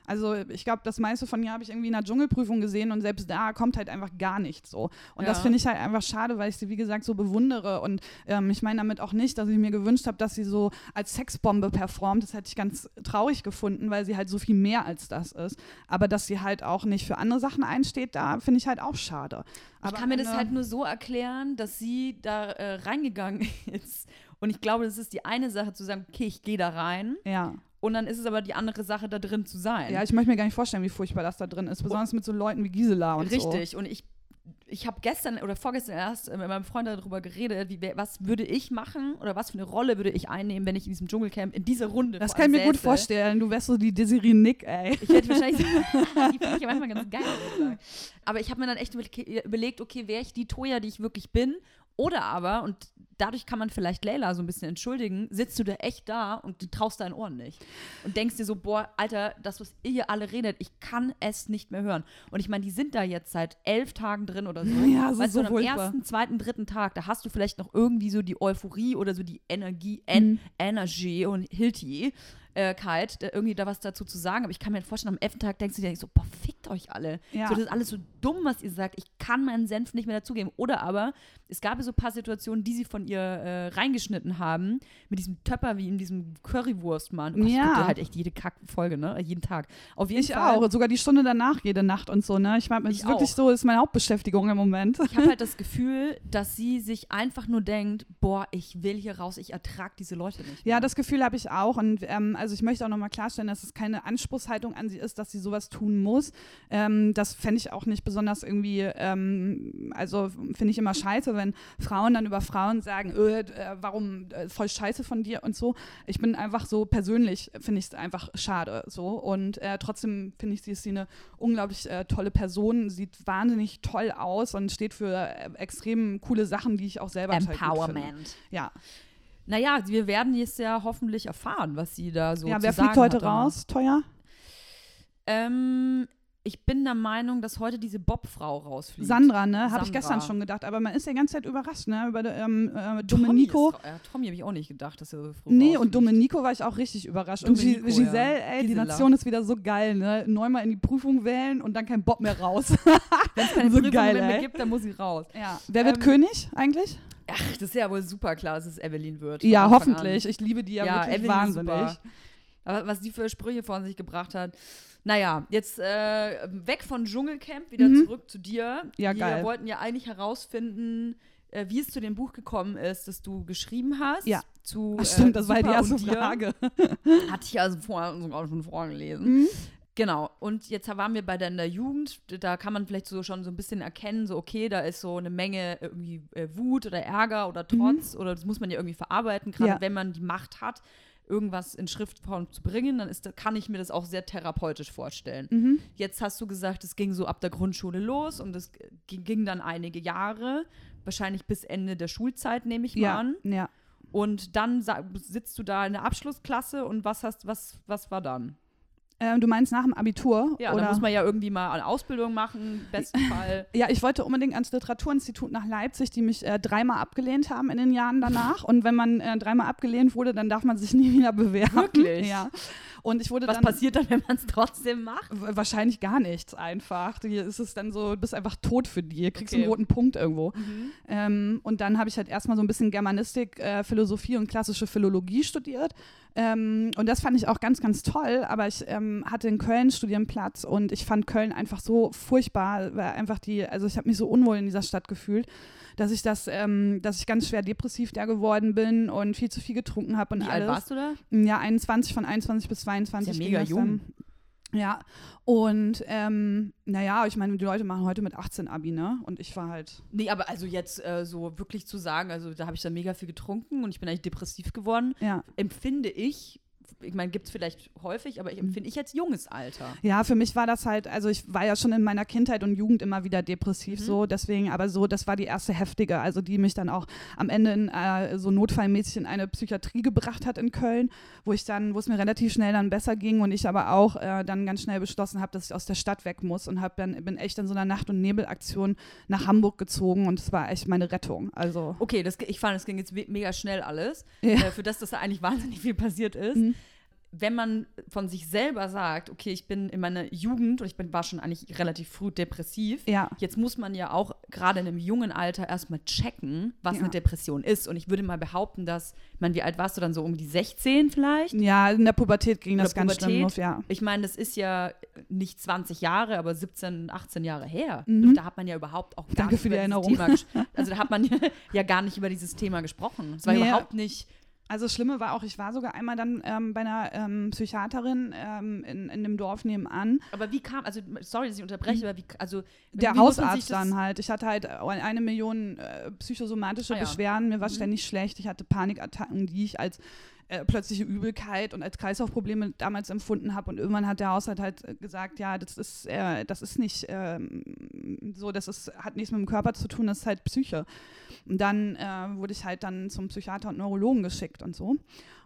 also ich glaube, das meiste von ihr habe ich irgendwie in der Dschungelprüfung gesehen und selbst da kommt halt einfach gar nichts so. Und ja. das finde ich halt einfach schade, weil ich sie, wie gesagt, so bewundere. Und ähm, ich meine damit auch nicht, dass ich mir gewünscht habe, dass sie so als Sexbombe performt. Das hätte ich ganz traurig gefunden, weil sie halt so viel mehr als das ist. Aber dass sie halt auch nicht für andere Sachen einsteht, da finde ich halt auch schade. Aber ich kann mir das halt nur so erklären, dass sie da äh, reingegangen ist. Und ich glaube, das ist die eine Sache zu sagen, okay, ich gehe da rein. Ja. Und dann ist es aber die andere Sache, da drin zu sein. Ja, ich möchte mir gar nicht vorstellen, wie furchtbar das da drin ist. Besonders mit so Leuten wie Gisela und Richtig. so. Richtig. Und ich, ich habe gestern oder vorgestern erst mit meinem Freund darüber geredet, wie, was würde ich machen oder was für eine Rolle würde ich einnehmen, wenn ich in diesem Dschungelcamp in dieser Runde Das kann ich mir säße. gut vorstellen. Du wärst so die Desiree Nick, ey. Ich hätte wahrscheinlich die finde ich ja manchmal ganz geil. Aber ich habe mir dann echt überlegt, okay, wäre ich die Toya, die ich wirklich bin oder aber, und dadurch kann man vielleicht Leila so ein bisschen entschuldigen, sitzt du da echt da und du traust deinen Ohren nicht. Und denkst dir so, boah, Alter, das, was ihr hier alle redet, ich kann es nicht mehr hören. Und ich meine, die sind da jetzt seit elf Tagen drin oder so. Ja, so, weißt so du, am ersten, zweiten, dritten Tag, da hast du vielleicht noch irgendwie so die Euphorie oder so die Energie, en mhm. Energy und Hilti äh, Kite, irgendwie da was dazu zu sagen. Aber ich kann mir vorstellen, am elften Tag denkst du dir so, boah, fickt euch alle. Ja. So, das ist alles so dumm, was ihr sagt. Ich kann meinen Senf nicht mehr dazugeben. Oder aber, es gab so ein paar Situationen, die sie von ihr äh, reingeschnitten haben, mit diesem Töpper wie in diesem Currywurstmann. Oh, ja. Ich halt echt jede Kackfolge, ne? Jeden Tag. Auf jeden ich Fall. auch. Sogar die Stunde danach, jede Nacht und so, ne? Ich meine, es ist wirklich auch. so, das ist meine Hauptbeschäftigung im Moment. Ich habe halt das Gefühl, dass sie sich einfach nur denkt, boah, ich will hier raus, ich ertrage diese Leute nicht. Mehr. Ja, das Gefühl habe ich auch. Und ähm, also ich möchte auch nochmal klarstellen, dass es keine Anspruchshaltung an sie ist, dass sie sowas tun muss. Ähm, das fände ich auch nicht besonders irgendwie, ähm, also finde ich immer scheiße, wenn Frauen dann über Frauen sagen, äh, äh, warum äh, voll scheiße von dir und so. Ich bin einfach so persönlich, finde ich es einfach schade so. Und äh, trotzdem finde ich, sie ist sie eine unglaublich äh, tolle Person, sieht wahnsinnig toll aus und steht für äh, extrem coole Sachen, die ich auch selber Empowerment. Ja. Naja, wir werden jetzt ja hoffentlich erfahren, was sie da so Ja, wer fliegt heute raus, teuer? Ähm, ich bin der Meinung, dass heute diese Bob-Frau rausfliegt. Sandra, ne? Habe ich gestern schon gedacht. Aber man ist ja die ganze Zeit überrascht, ne? Über ähm, äh, Domenico. Tommy, äh, Tommy habe ich auch nicht gedacht, dass er so früh Nee, und Domenico war ich auch richtig überrascht. Domenico, und Giselle, ja. ey, Gisela. die Nation ist wieder so geil, ne? Neunmal in die Prüfung wählen und dann kein Bob mehr raus. Wenn es keine so Prüfung geil, mehr gibt, dann muss sie raus. Ja. Wer wird ähm, König eigentlich? Ach, das ist ja wohl super klar, dass es Evelyn wird. Ja, hoffentlich. An. Ich liebe die ja, ja wirklich Evelyn wahnsinnig. Aber was die für Sprüche von sich gebracht hat. Naja, jetzt äh, weg von Dschungelcamp, wieder mhm. zurück zu dir. Ja, Wir geil. Wir wollten ja eigentlich herausfinden, äh, wie es zu dem Buch gekommen ist, das du geschrieben hast. Ja. Zu, Ach, stimmt, äh, das war die erste Frage. Hatte ich also vorher sogar schon vorgelesen. Mhm. Genau, und jetzt waren wir bei der, in der Jugend, da kann man vielleicht so schon so ein bisschen erkennen, so okay, da ist so eine Menge irgendwie äh, Wut oder Ärger oder mhm. Trotz mhm. oder das muss man ja irgendwie verarbeiten, gerade ja. wenn man die Macht hat. Irgendwas in Schriftform zu bringen, dann ist, kann ich mir das auch sehr therapeutisch vorstellen. Mhm. Jetzt hast du gesagt, es ging so ab der Grundschule los und es ging, dann einige Jahre, wahrscheinlich bis Ende der Schulzeit, nehme ich mal Ja, an. ja. Und dann sitzt du da in der Abschlussklasse und was hast, was, was war dann? Ähm, du meinst nach dem Abitur? Ja, oder? da muss man ja irgendwie mal eine Ausbildung machen, besten Fall. Ja, ich wollte unbedingt ans Literaturinstitut nach Leipzig, die mich äh, dreimal abgelehnt haben in den Jahren danach. Und wenn man äh, dreimal abgelehnt wurde, dann darf man sich nie wieder bewerben. Wirklich? Ja. Und ich wurde Was dann passiert dann, wenn man es trotzdem macht? wahrscheinlich gar nichts einfach. Hier ist es dann so, du bist einfach tot für die, kriegst Okay. einen roten Punkt irgendwo. Ähm, und dann habe ich halt erstmal so ein bisschen Germanistik, äh, Philosophie und klassische Philologie studiert. Ähm, und das fand ich auch ganz, ganz toll. Aber ich ähm, hatte in Köln Studienplatz und ich fand Köln einfach so furchtbar, weil einfach die, also ich habe mich so unwohl in dieser Stadt gefühlt, dass ich das, ähm, dass ich ganz schwer depressiv da geworden bin und viel zu viel getrunken habe und Wie alles. alt warst du da? Ja, 21 von 21 bis 22. Ist ja mega jung. Ja, und ähm, naja, ich meine, die Leute machen heute mit 18 Abi, ne? Und ich war halt. Nee, aber also jetzt äh, so wirklich zu sagen, also da habe ich dann mega viel getrunken und ich bin eigentlich depressiv geworden, Ja. empfinde ich, ich meine, gibt es vielleicht häufig, aber ich empfinde ich als junges Alter. Ja, für mich war das halt, also ich war ja schon in meiner Kindheit und Jugend immer wieder depressiv, Mhm. so, deswegen, aber so, das war die erste heftige, also die mich dann auch am Ende in, äh, so notfallmäßig in eine Psychiatrie gebracht hat in Köln, wo ich dann, wo es mir relativ schnell dann besser ging und ich aber auch äh, dann ganz schnell beschlossen habe, dass ich aus der Stadt weg muss und hab dann, bin echt in so einer Nacht- und Nebelaktion nach Hamburg gezogen und es war echt meine Rettung, also. Okay, das, ich fand, es ging jetzt me- mega schnell alles, Ja. äh, für das, dass da eigentlich wahnsinnig viel passiert ist. Mhm. Wenn man von sich selber sagt, okay, ich bin in meiner Jugend und ich bin, war schon eigentlich relativ früh depressiv, Ja. Jetzt muss man ja auch gerade in einem jungen Alter erstmal checken, was Ja. eine Depression ist. Und ich würde mal behaupten, dass, ich meine, wie alt warst du dann so um die 16 vielleicht? Ja, in der Pubertät ging das Oder ganz schlimm Pubertät. los, ja. Ich meine, das ist ja nicht 20 Jahre, aber 17, 18 Jahre her. Mhm. Und da hat man ja überhaupt auch gar Danke nicht über dieses. Thema Also da hat man ja gar nicht über dieses Thema gesprochen. Es war Nee. überhaupt nicht. Also das Schlimme war auch, ich war sogar einmal dann ähm, bei einer ähm, Psychiaterin ähm, in, in dem Dorf nebenan. Aber wie kam, also sorry, dass ich unterbreche, aber wie, also Der wie man sich Hausarzt dann halt. Ich hatte halt eine Million äh, psychosomatische Ah ja. Beschwerden, mir war Mhm. ständig schlecht, ich hatte Panikattacken, die ich als äh, plötzliche Übelkeit und als Kreislaufprobleme damals empfunden habe und irgendwann hat der Hausarzt halt äh, gesagt, ja, das ist, äh, das ist nicht ähm, so, das ist, hat nichts mit dem Körper zu tun, das ist halt Psyche. Und dann äh, wurde ich halt dann zum Psychiater und Neurologen geschickt und so.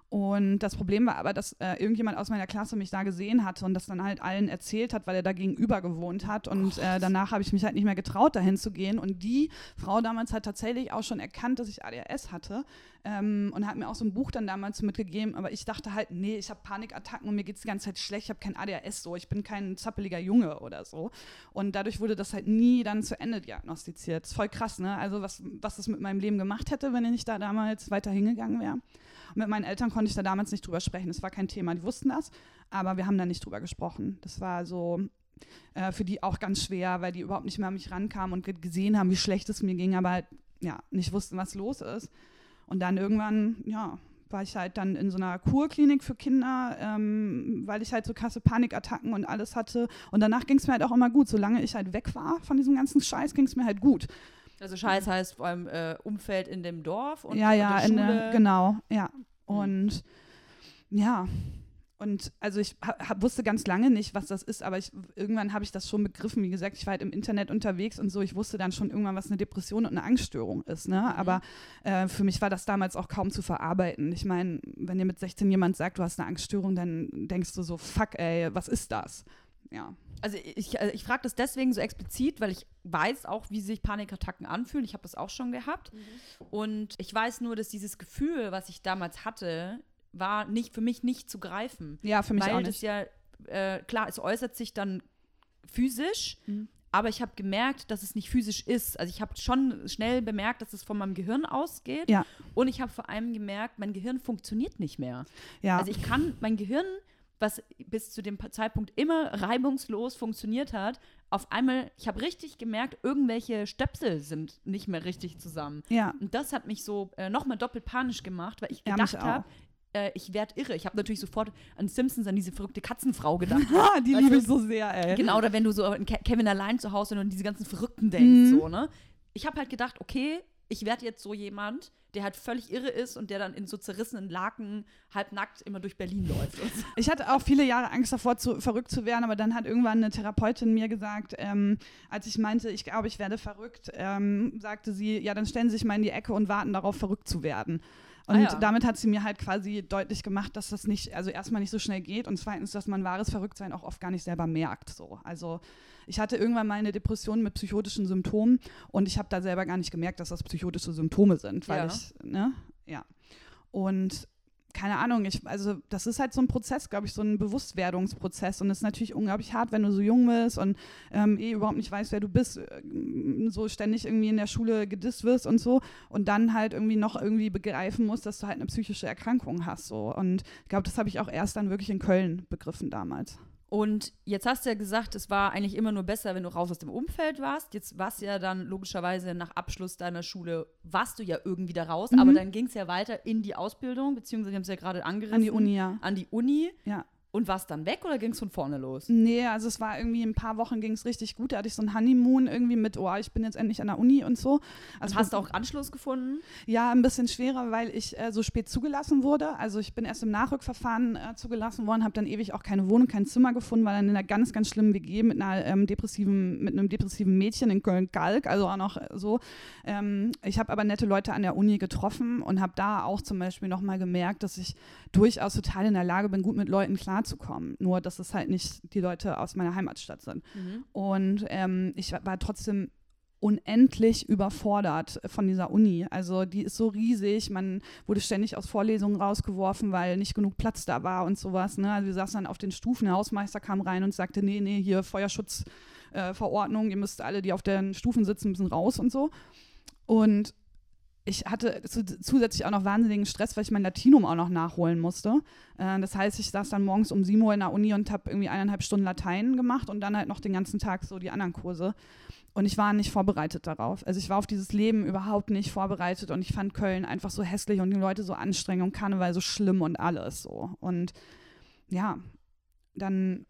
Und das Problem war aber, dass äh, irgendjemand aus meiner Klasse mich da gesehen hatte und das dann halt allen erzählt hat, weil er da gegenüber gewohnt hat. Und äh, danach habe ich mich halt nicht mehr getraut, dahin zu gehen. Und die Frau damals hat tatsächlich auch schon erkannt, dass ich ADHS hatte ähm, und hat mir auch so ein Buch dann damals mitgegeben. Aber ich dachte halt, nee, ich habe Panikattacken und mir geht es die ganze Zeit schlecht. Ich habe kein ADHS so. Ich bin kein zappeliger Junge oder so. Und dadurch wurde das halt nie dann zu Ende diagnostiziert. ist voll krass, ne? Also was, was das mit meinem Leben gemacht hätte, wenn ich da damals weiter hingegangen wäre. Und mit meinen Eltern konnte ich da damals nicht drüber sprechen. Das war kein Thema. Die wussten das, aber wir haben da nicht drüber gesprochen. Das war so äh, für die auch ganz schwer, weil die überhaupt nicht mehr an mich rankamen und ge- gesehen haben, wie schlecht es mir ging, aber halt, ja, nicht wussten, was los ist. Und dann irgendwann, ja, war ich halt dann in so einer Kurklinik für Kinder, ähm, weil ich halt so krasse Panikattacken und alles hatte. Und danach ging es mir halt auch immer gut. Solange ich halt weg war von diesem ganzen Scheiß, ging es mir halt gut. Also Scheiß heißt vor allem äh, Umfeld in dem Dorf und ja, ja, und in der Schule. genau, ja. Und ja, und also ich ha, hab, wusste ganz lange nicht, was das ist, aber ich, irgendwann habe ich das schon begriffen. Wie gesagt, ich war halt im Internet unterwegs und so. Ich wusste dann schon irgendwann, was eine Depression und eine Angststörung ist. Ne? Aber äh, für mich war das damals auch kaum zu verarbeiten. Ich meine, wenn dir mit 16 jemand sagt, du hast eine Angststörung, dann denkst du so, fuck, ey, was ist das? Ja. Also ich, also ich frage das deswegen so explizit, weil ich weiß auch, wie sich Panikattacken anfühlen. Ich habe das auch schon gehabt. Und ich weiß nur, dass dieses Gefühl, was ich damals hatte, war nicht für mich nicht zu greifen. Ja, für mich weil auch das nicht. ja, äh, klar, es äußert sich dann physisch, Mhm. aber ich habe gemerkt, dass es nicht physisch ist. Also ich habe schon schnell bemerkt, dass es von meinem Gehirn ausgeht. Ja. Und ich habe vor allem gemerkt, mein Gehirn funktioniert nicht mehr. ja. Also ich kann mein Gehirn, was bis zu dem Zeitpunkt immer reibungslos funktioniert hat, auf einmal, ich habe richtig gemerkt, irgendwelche Stöpsel sind nicht mehr richtig zusammen. ja. Und das hat mich so äh, nochmal doppelt panisch gemacht, weil ich gedacht habe, äh, ich werde irre. Ich habe natürlich sofort an Simpsons, an diese verrückte Katzenfrau gedacht. Ah, die liebe ich so sehr, ey. genau, oder wenn du so an Ke Kevin allein zu Hause und an diese ganzen Verrückten denkst, Mhm. so, ne? Ich habe halt gedacht, okay, ich werde jetzt so jemand, der halt völlig irre ist und der dann in so zerrissenen Laken halbnackt immer durch Berlin läuft. Ich hatte auch viele Jahre Angst davor, zu, verrückt zu werden, aber dann hat irgendwann eine Therapeutin mir gesagt, ähm, als ich meinte, ich glaube, ich werde verrückt, ähm, sagte sie, ja, dann stellen Sie sich mal in die Ecke und warten darauf, verrückt zu werden. Und ah, ja. damit hat sie mir halt quasi deutlich gemacht, dass das nicht, also erstmal nicht so schnell geht und zweitens, dass man wahres Verrücktsein auch oft gar nicht selber merkt. So. Also ich hatte irgendwann mal eine Depression mit psychotischen Symptomen und ich habe da selber gar nicht gemerkt, dass das psychotische Symptome sind, weil ja. ich, ne, ja. Und keine Ahnung, ich, also das ist halt so ein Prozess, glaube ich, so ein Bewusstwerdungsprozess und es ist natürlich unglaublich hart, wenn du so jung bist und ähm, eh überhaupt nicht weißt, wer du bist, äh, so ständig irgendwie in der Schule gedisst wirst und so und dann halt irgendwie noch irgendwie begreifen musst, dass du halt eine psychische Erkrankung hast so und ich glaube, das habe ich auch erst dann wirklich in Köln begriffen damals. Und jetzt hast du ja gesagt, es war eigentlich immer nur besser, wenn du raus aus dem Umfeld warst. Jetzt warst du ja dann logischerweise nach Abschluss deiner Schule, warst du ja irgendwie da raus, mhm. aber dann ging es ja weiter in die Ausbildung, beziehungsweise haben es ja gerade angerissen. An die Uni, ja. An die Uni. Ja. Und war es dann weg oder ging es von vorne los? Nee, also es war irgendwie ein paar Wochen ging es richtig gut. Da hatte ich so ein Honeymoon irgendwie mit, oh, ich bin jetzt endlich an der Uni und so. Also und hast du auch Anschluss gefunden? Ja, ein bisschen schwerer, weil ich äh, so spät zugelassen wurde. Also ich bin erst im Nachrückverfahren äh, zugelassen worden, habe dann ewig auch keine Wohnung, kein Zimmer gefunden, war dann in einer ganz, ganz schlimmen WG mit einer ähm, depressiven, mit einem depressiven Mädchen in Köln-Kalk, also auch noch so. Ähm, ich habe aber nette Leute an der Uni getroffen und habe da auch zum Beispiel nochmal gemerkt, dass ich durchaus total in der Lage bin, gut mit Leuten klarzukommen. Nur, dass es halt nicht die Leute aus meiner Heimatstadt sind. Mhm. Und ähm, ich war trotzdem unendlich überfordert von dieser Uni. Also die ist so riesig, man wurde ständig aus Vorlesungen rausgeworfen, weil nicht genug Platz da war und sowas. Ne? Also wir saßen dann auf den Stufen, der Hausmeister kam rein und sagte, nee, nee, hier Feuerschutzverordnung, äh, ihr müsst alle, die auf den Stufen sitzen, müssen raus und so. Und ich hatte zusätzlich auch noch wahnsinnigen Stress, weil ich mein Latinum auch noch nachholen musste. Äh, das heißt, ich saß dann morgens um 7 Uhr in der Uni und habe irgendwie eineinhalb Stunden Latein gemacht und dann halt noch den ganzen Tag so die anderen Kurse. Und ich war nicht vorbereitet darauf. Also ich war auf dieses Leben überhaupt nicht vorbereitet und ich fand Köln einfach so hässlich und die Leute so anstrengend und Karneval so schlimm und alles so. Und ja, dann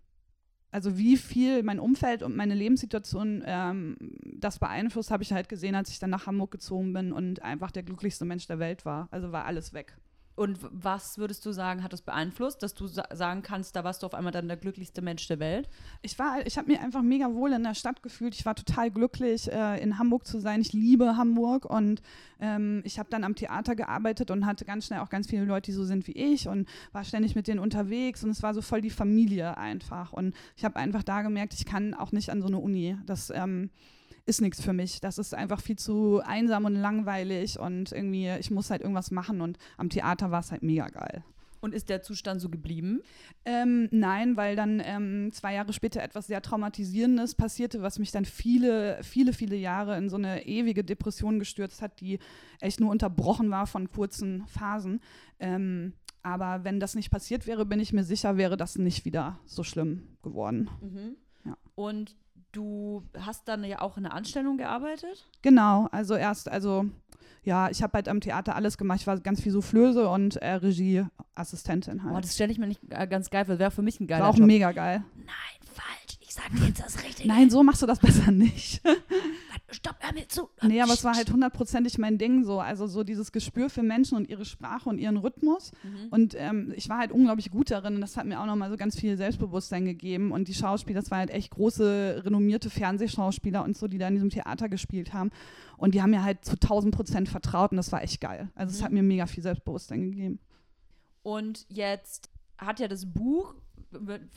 also wie viel mein Umfeld und meine Lebenssituation ähm, das beeinflusst, habe ich halt gesehen, als ich dann nach Hamburg gezogen bin und einfach der glücklichste Mensch der Welt war. Also war alles weg. Und was würdest du sagen, hat das beeinflusst, dass du sa sagen kannst, da warst du auf einmal dann der glücklichste Mensch der Welt? Ich war, ich habe mir einfach mega wohl in der Stadt gefühlt. Ich war total glücklich, äh, in Hamburg zu sein. Ich liebe Hamburg und ähm, ich habe dann am Theater gearbeitet und hatte ganz schnell auch ganz viele Leute, die so sind wie ich und war ständig mit denen unterwegs und es war so voll die Familie einfach. Und ich habe einfach da gemerkt, ich kann auch nicht an so eine Uni. Das ähm, ist nichts für mich. Das ist einfach viel zu einsam und langweilig und irgendwie, ich muss halt irgendwas machen und am Theater war es halt mega geil. Und ist der Zustand so geblieben? Ähm, nein, weil dann ähm, zwei Jahre später etwas sehr Traumatisierendes passierte, was mich dann viele, viele, viele Jahre in so eine ewige Depression gestürzt hat, die echt nur unterbrochen war von kurzen Phasen. Ähm, aber wenn das nicht passiert wäre, bin ich mir sicher, wäre das nicht wieder so schlimm geworden. Mhm. Ja. Und du hast dann ja auch in der Anstellung gearbeitet? Genau, also erst, also ja, ich habe halt am Theater alles gemacht. Ich war ganz viel Soufflöse und äh, Regieassistentin halt. Boah, das stelle ich mir nicht äh, ganz geil vor. Wäre für mich ein geiler War auch Job. mega geil. Nein, falsch. Ich sag dir jetzt das Richtige. Nein, so machst du das besser nicht. Stopp, hör mir zu. Nee, aber es war halt hundertprozentig mein Ding so. Also so dieses Gespür für Menschen und ihre Sprache und ihren Rhythmus. Mhm. Und ähm, ich war halt unglaublich gut darin und das hat mir auch nochmal so ganz viel Selbstbewusstsein gegeben. Und die Schauspieler, das waren halt echt große, renommierte Fernsehschauspieler und so, die da in diesem Theater gespielt haben. Und die haben mir halt zu 1000 Prozent vertraut und das war echt geil. Also es mhm. hat mir mega viel Selbstbewusstsein gegeben. Und jetzt hat ja das Buch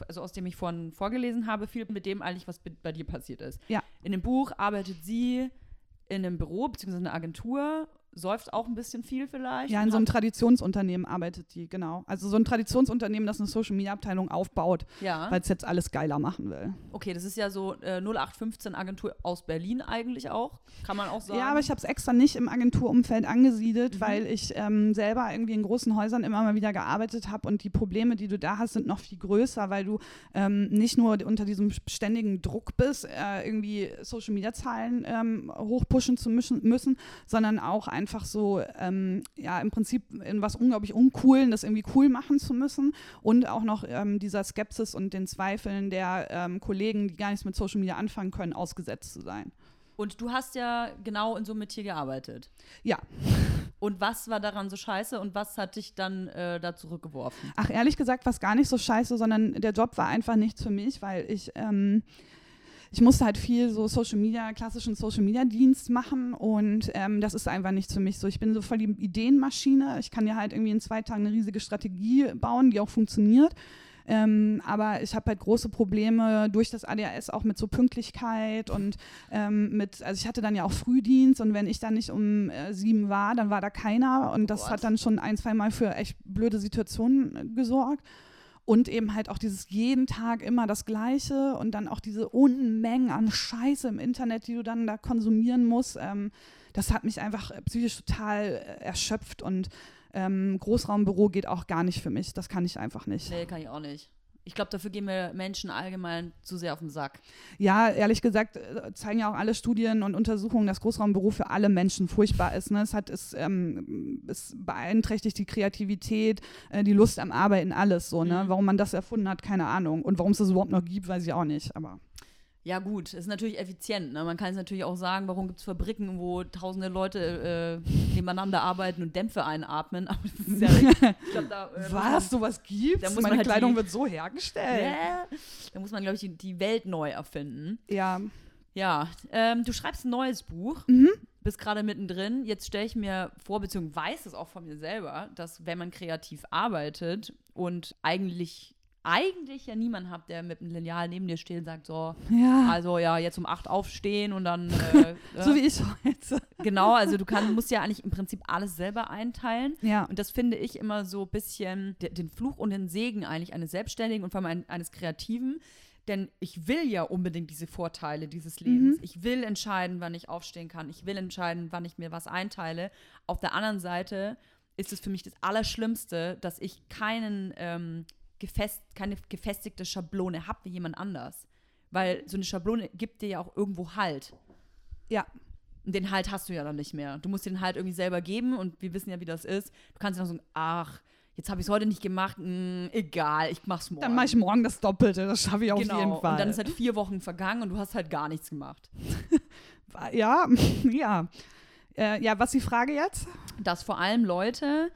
also aus dem ich vorhin vorgelesen habe, viel mit dem eigentlich, was bei dir passiert ist. Ja. In dem Buch arbeitet sie in einem Büro bzw. einer Agentur säuft auch ein bisschen viel vielleicht. Ja, in so einem Traditionsunternehmen arbeitet die, genau. Also so ein Traditionsunternehmen, das eine Social Media Abteilung aufbaut, ja. weil es jetzt alles geiler machen will. Okay, das ist ja so äh, 0815 Agentur aus Berlin eigentlich auch, kann man auch sagen. Ja, aber ich habe es extra nicht im Agenturumfeld angesiedelt, mhm. weil ich ähm, selber irgendwie in großen Häusern immer mal wieder gearbeitet habe und die Probleme, die du da hast, sind noch viel größer, weil du ähm, nicht nur unter diesem ständigen Druck bist, äh, irgendwie Social Media Zahlen ähm, hochpushen zu müssen, müssen sondern auch ein einfach so, ähm, ja, im Prinzip in was unglaublich Uncoolen, das irgendwie cool machen zu müssen und auch noch ähm, dieser Skepsis und den Zweifeln der ähm, Kollegen, die gar nichts mit Social Media anfangen können, ausgesetzt zu sein. Und du hast ja genau in so einem Metier gearbeitet. Ja. Und was war daran so scheiße und was hat dich dann äh, da zurückgeworfen? Ach, ehrlich gesagt, war es gar nicht so scheiße, sondern der Job war einfach nichts für mich, weil ich, ähm, ich musste halt viel so Social Media, klassischen Social Media Dienst machen und ähm, das ist einfach nichts für mich so. Ich bin so voll die Ideenmaschine. Ich kann ja halt irgendwie in zwei Tagen eine riesige Strategie bauen, die auch funktioniert. Ähm, aber ich habe halt große Probleme durch das ADHS auch mit so Pünktlichkeit und ähm, mit, also ich hatte dann ja auch Frühdienst und wenn ich dann nicht um äh, sieben war, dann war da keiner und das What? hat dann schon ein, zwei Mal für echt blöde Situationen äh, gesorgt. Und eben halt auch dieses jeden Tag immer das Gleiche und dann auch diese Unmengen an Scheiße im Internet, die du dann da konsumieren musst. Ähm, das hat mich einfach psychisch total äh, erschöpft und ähm, Großraumbüro geht auch gar nicht für mich. Das kann ich einfach nicht. Nee, kann ich auch nicht. Ich glaube, dafür gehen wir Menschen allgemein zu sehr auf den Sack. Ja, ehrlich gesagt äh, zeigen ja auch alle Studien und Untersuchungen, dass Großraumbüro für alle Menschen furchtbar ist. Ne? Es, hat, es, ähm, es beeinträchtigt die Kreativität, äh, die Lust am Arbeiten, alles so. Ne? Mhm. Warum man das erfunden hat, keine Ahnung. Und warum es das überhaupt noch gibt, weiß ich auch nicht. Aber ja, gut, es ist natürlich effizient. Ne? Man kann es natürlich auch sagen, warum gibt es Fabriken, wo tausende Leute äh, nebeneinander arbeiten und Dämpfe einatmen. Aber das ist ja, ich glaub, da, äh, Was? Sowas gibt's? Da muss Meine halt Kleidung die, wird so hergestellt. Yeah, da muss man, glaube ich, die, die, Welt neu erfinden. Ja. Ja. Ähm, du schreibst ein neues Buch. Mhm. Bist gerade mittendrin. Jetzt stelle ich mir vor, beziehungsweise weiß es auch von mir selber, dass wenn man kreativ arbeitet und eigentlich eigentlich ja niemand habt, der mit einem Lineal neben dir steht und sagt, so, ja. also ja, jetzt um acht aufstehen und dann. Äh, so wie ich heute. Genau, also du kann, musst ja eigentlich im Prinzip alles selber einteilen. Ja. Und das finde ich immer so ein bisschen den Fluch und den Segen eigentlich eines Selbstständigen und vor allem eines Kreativen. Denn ich will ja unbedingt diese Vorteile dieses Lebens. Mhm. Ich will entscheiden, wann ich aufstehen kann. Ich will entscheiden, wann ich mir was einteile. Auf der anderen Seite ist es für mich das Allerschlimmste, dass ich keinen ähm, gefest, keine gefestigte Schablone habe wie jemand anders. Weil so eine Schablone gibt dir ja auch irgendwo Halt. Ja. Und den Halt hast du ja dann nicht mehr. Du musst den Halt irgendwie selber geben und wir wissen ja, wie das ist. Du kannst ja noch so, ach, jetzt habe ich es heute nicht gemacht, mh, hm, egal, ich mach's morgen. Dann mache ich morgen das Doppelte, das schaffe ich auf genau. jeden Fall. Und dann ist halt vier Wochen vergangen und du hast halt gar nichts gemacht. ja, ja. Äh, ja, was ist die Frage jetzt? Dass vor allem Leute,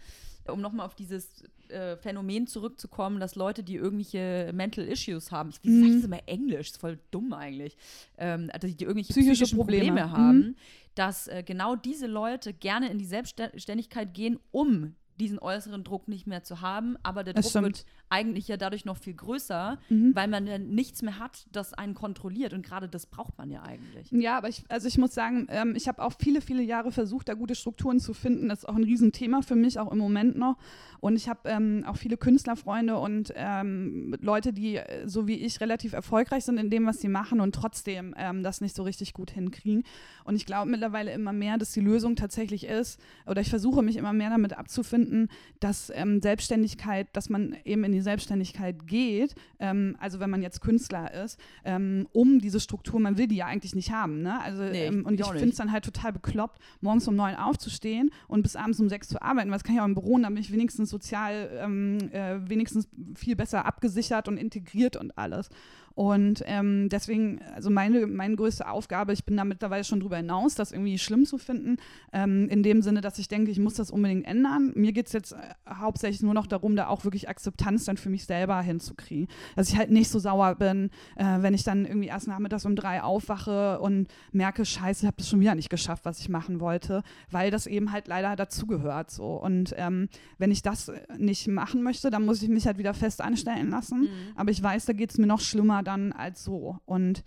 um nochmal auf dieses äh, Phänomen zurückzukommen, dass Leute, die irgendwelche Mental Issues haben, ich mhm. sage das immer Englisch, ist voll dumm eigentlich, ähm, dass die irgendwelche psychische Probleme, Probleme haben, mhm. dass äh, genau diese Leute gerne in die Selbstständigkeit gehen, um diesen äußeren Druck nicht mehr zu haben, aber der Druck wird eigentlich ja dadurch noch viel größer, mhm. weil man ja nichts mehr hat, das einen kontrolliert und gerade das braucht man ja eigentlich. Ja, aber ich, also ich muss sagen, ähm, ich habe auch viele, viele Jahre versucht, da gute Strukturen zu finden. Das ist auch ein Riesenthema für mich, auch im Moment noch. Und ich habe ähm, auch viele Künstlerfreunde und ähm, Leute, die äh, so wie ich relativ erfolgreich sind in dem, was sie machen und trotzdem ähm, das nicht so richtig gut hinkriegen. Und ich glaube mittlerweile immer mehr, dass die Lösung tatsächlich ist, oder ich versuche mich immer mehr damit abzufinden, dass ähm, Selbstständigkeit, dass man eben in die Selbstständigkeit geht, ähm, also wenn man jetzt Künstler ist, ähm, um diese Struktur, man will die ja eigentlich nicht haben. Ne? Also, nee, ähm, und ich finde es dann halt total bekloppt, morgens um neun aufzustehen und bis abends um sechs zu arbeiten. Was kann ich auch im Büro, damit ich wenigstens sozial ähm, äh, wenigstens viel besser abgesichert und integriert und alles. Und ähm, deswegen, also meine, meine größte Aufgabe, ich bin da mittlerweile schon drüber hinaus, das irgendwie schlimm zu finden, ähm, in dem Sinne, dass ich denke, ich muss das unbedingt ändern. Mir geht es jetzt äh, hauptsächlich nur noch darum, da auch wirklich Akzeptanz dann für mich selber hinzukriegen. Dass ich halt nicht so sauer bin, äh, wenn ich dann irgendwie erst nachmittags um drei aufwache und merke, scheiße, ich habe das schon wieder nicht geschafft, was ich machen wollte, weil das eben halt leider dazugehört so. Und ähm, wenn ich das nicht machen möchte, dann muss ich mich halt wieder fest anstellen lassen. Mhm. Aber ich weiß, da geht es mir noch schlimmer dann als so. Und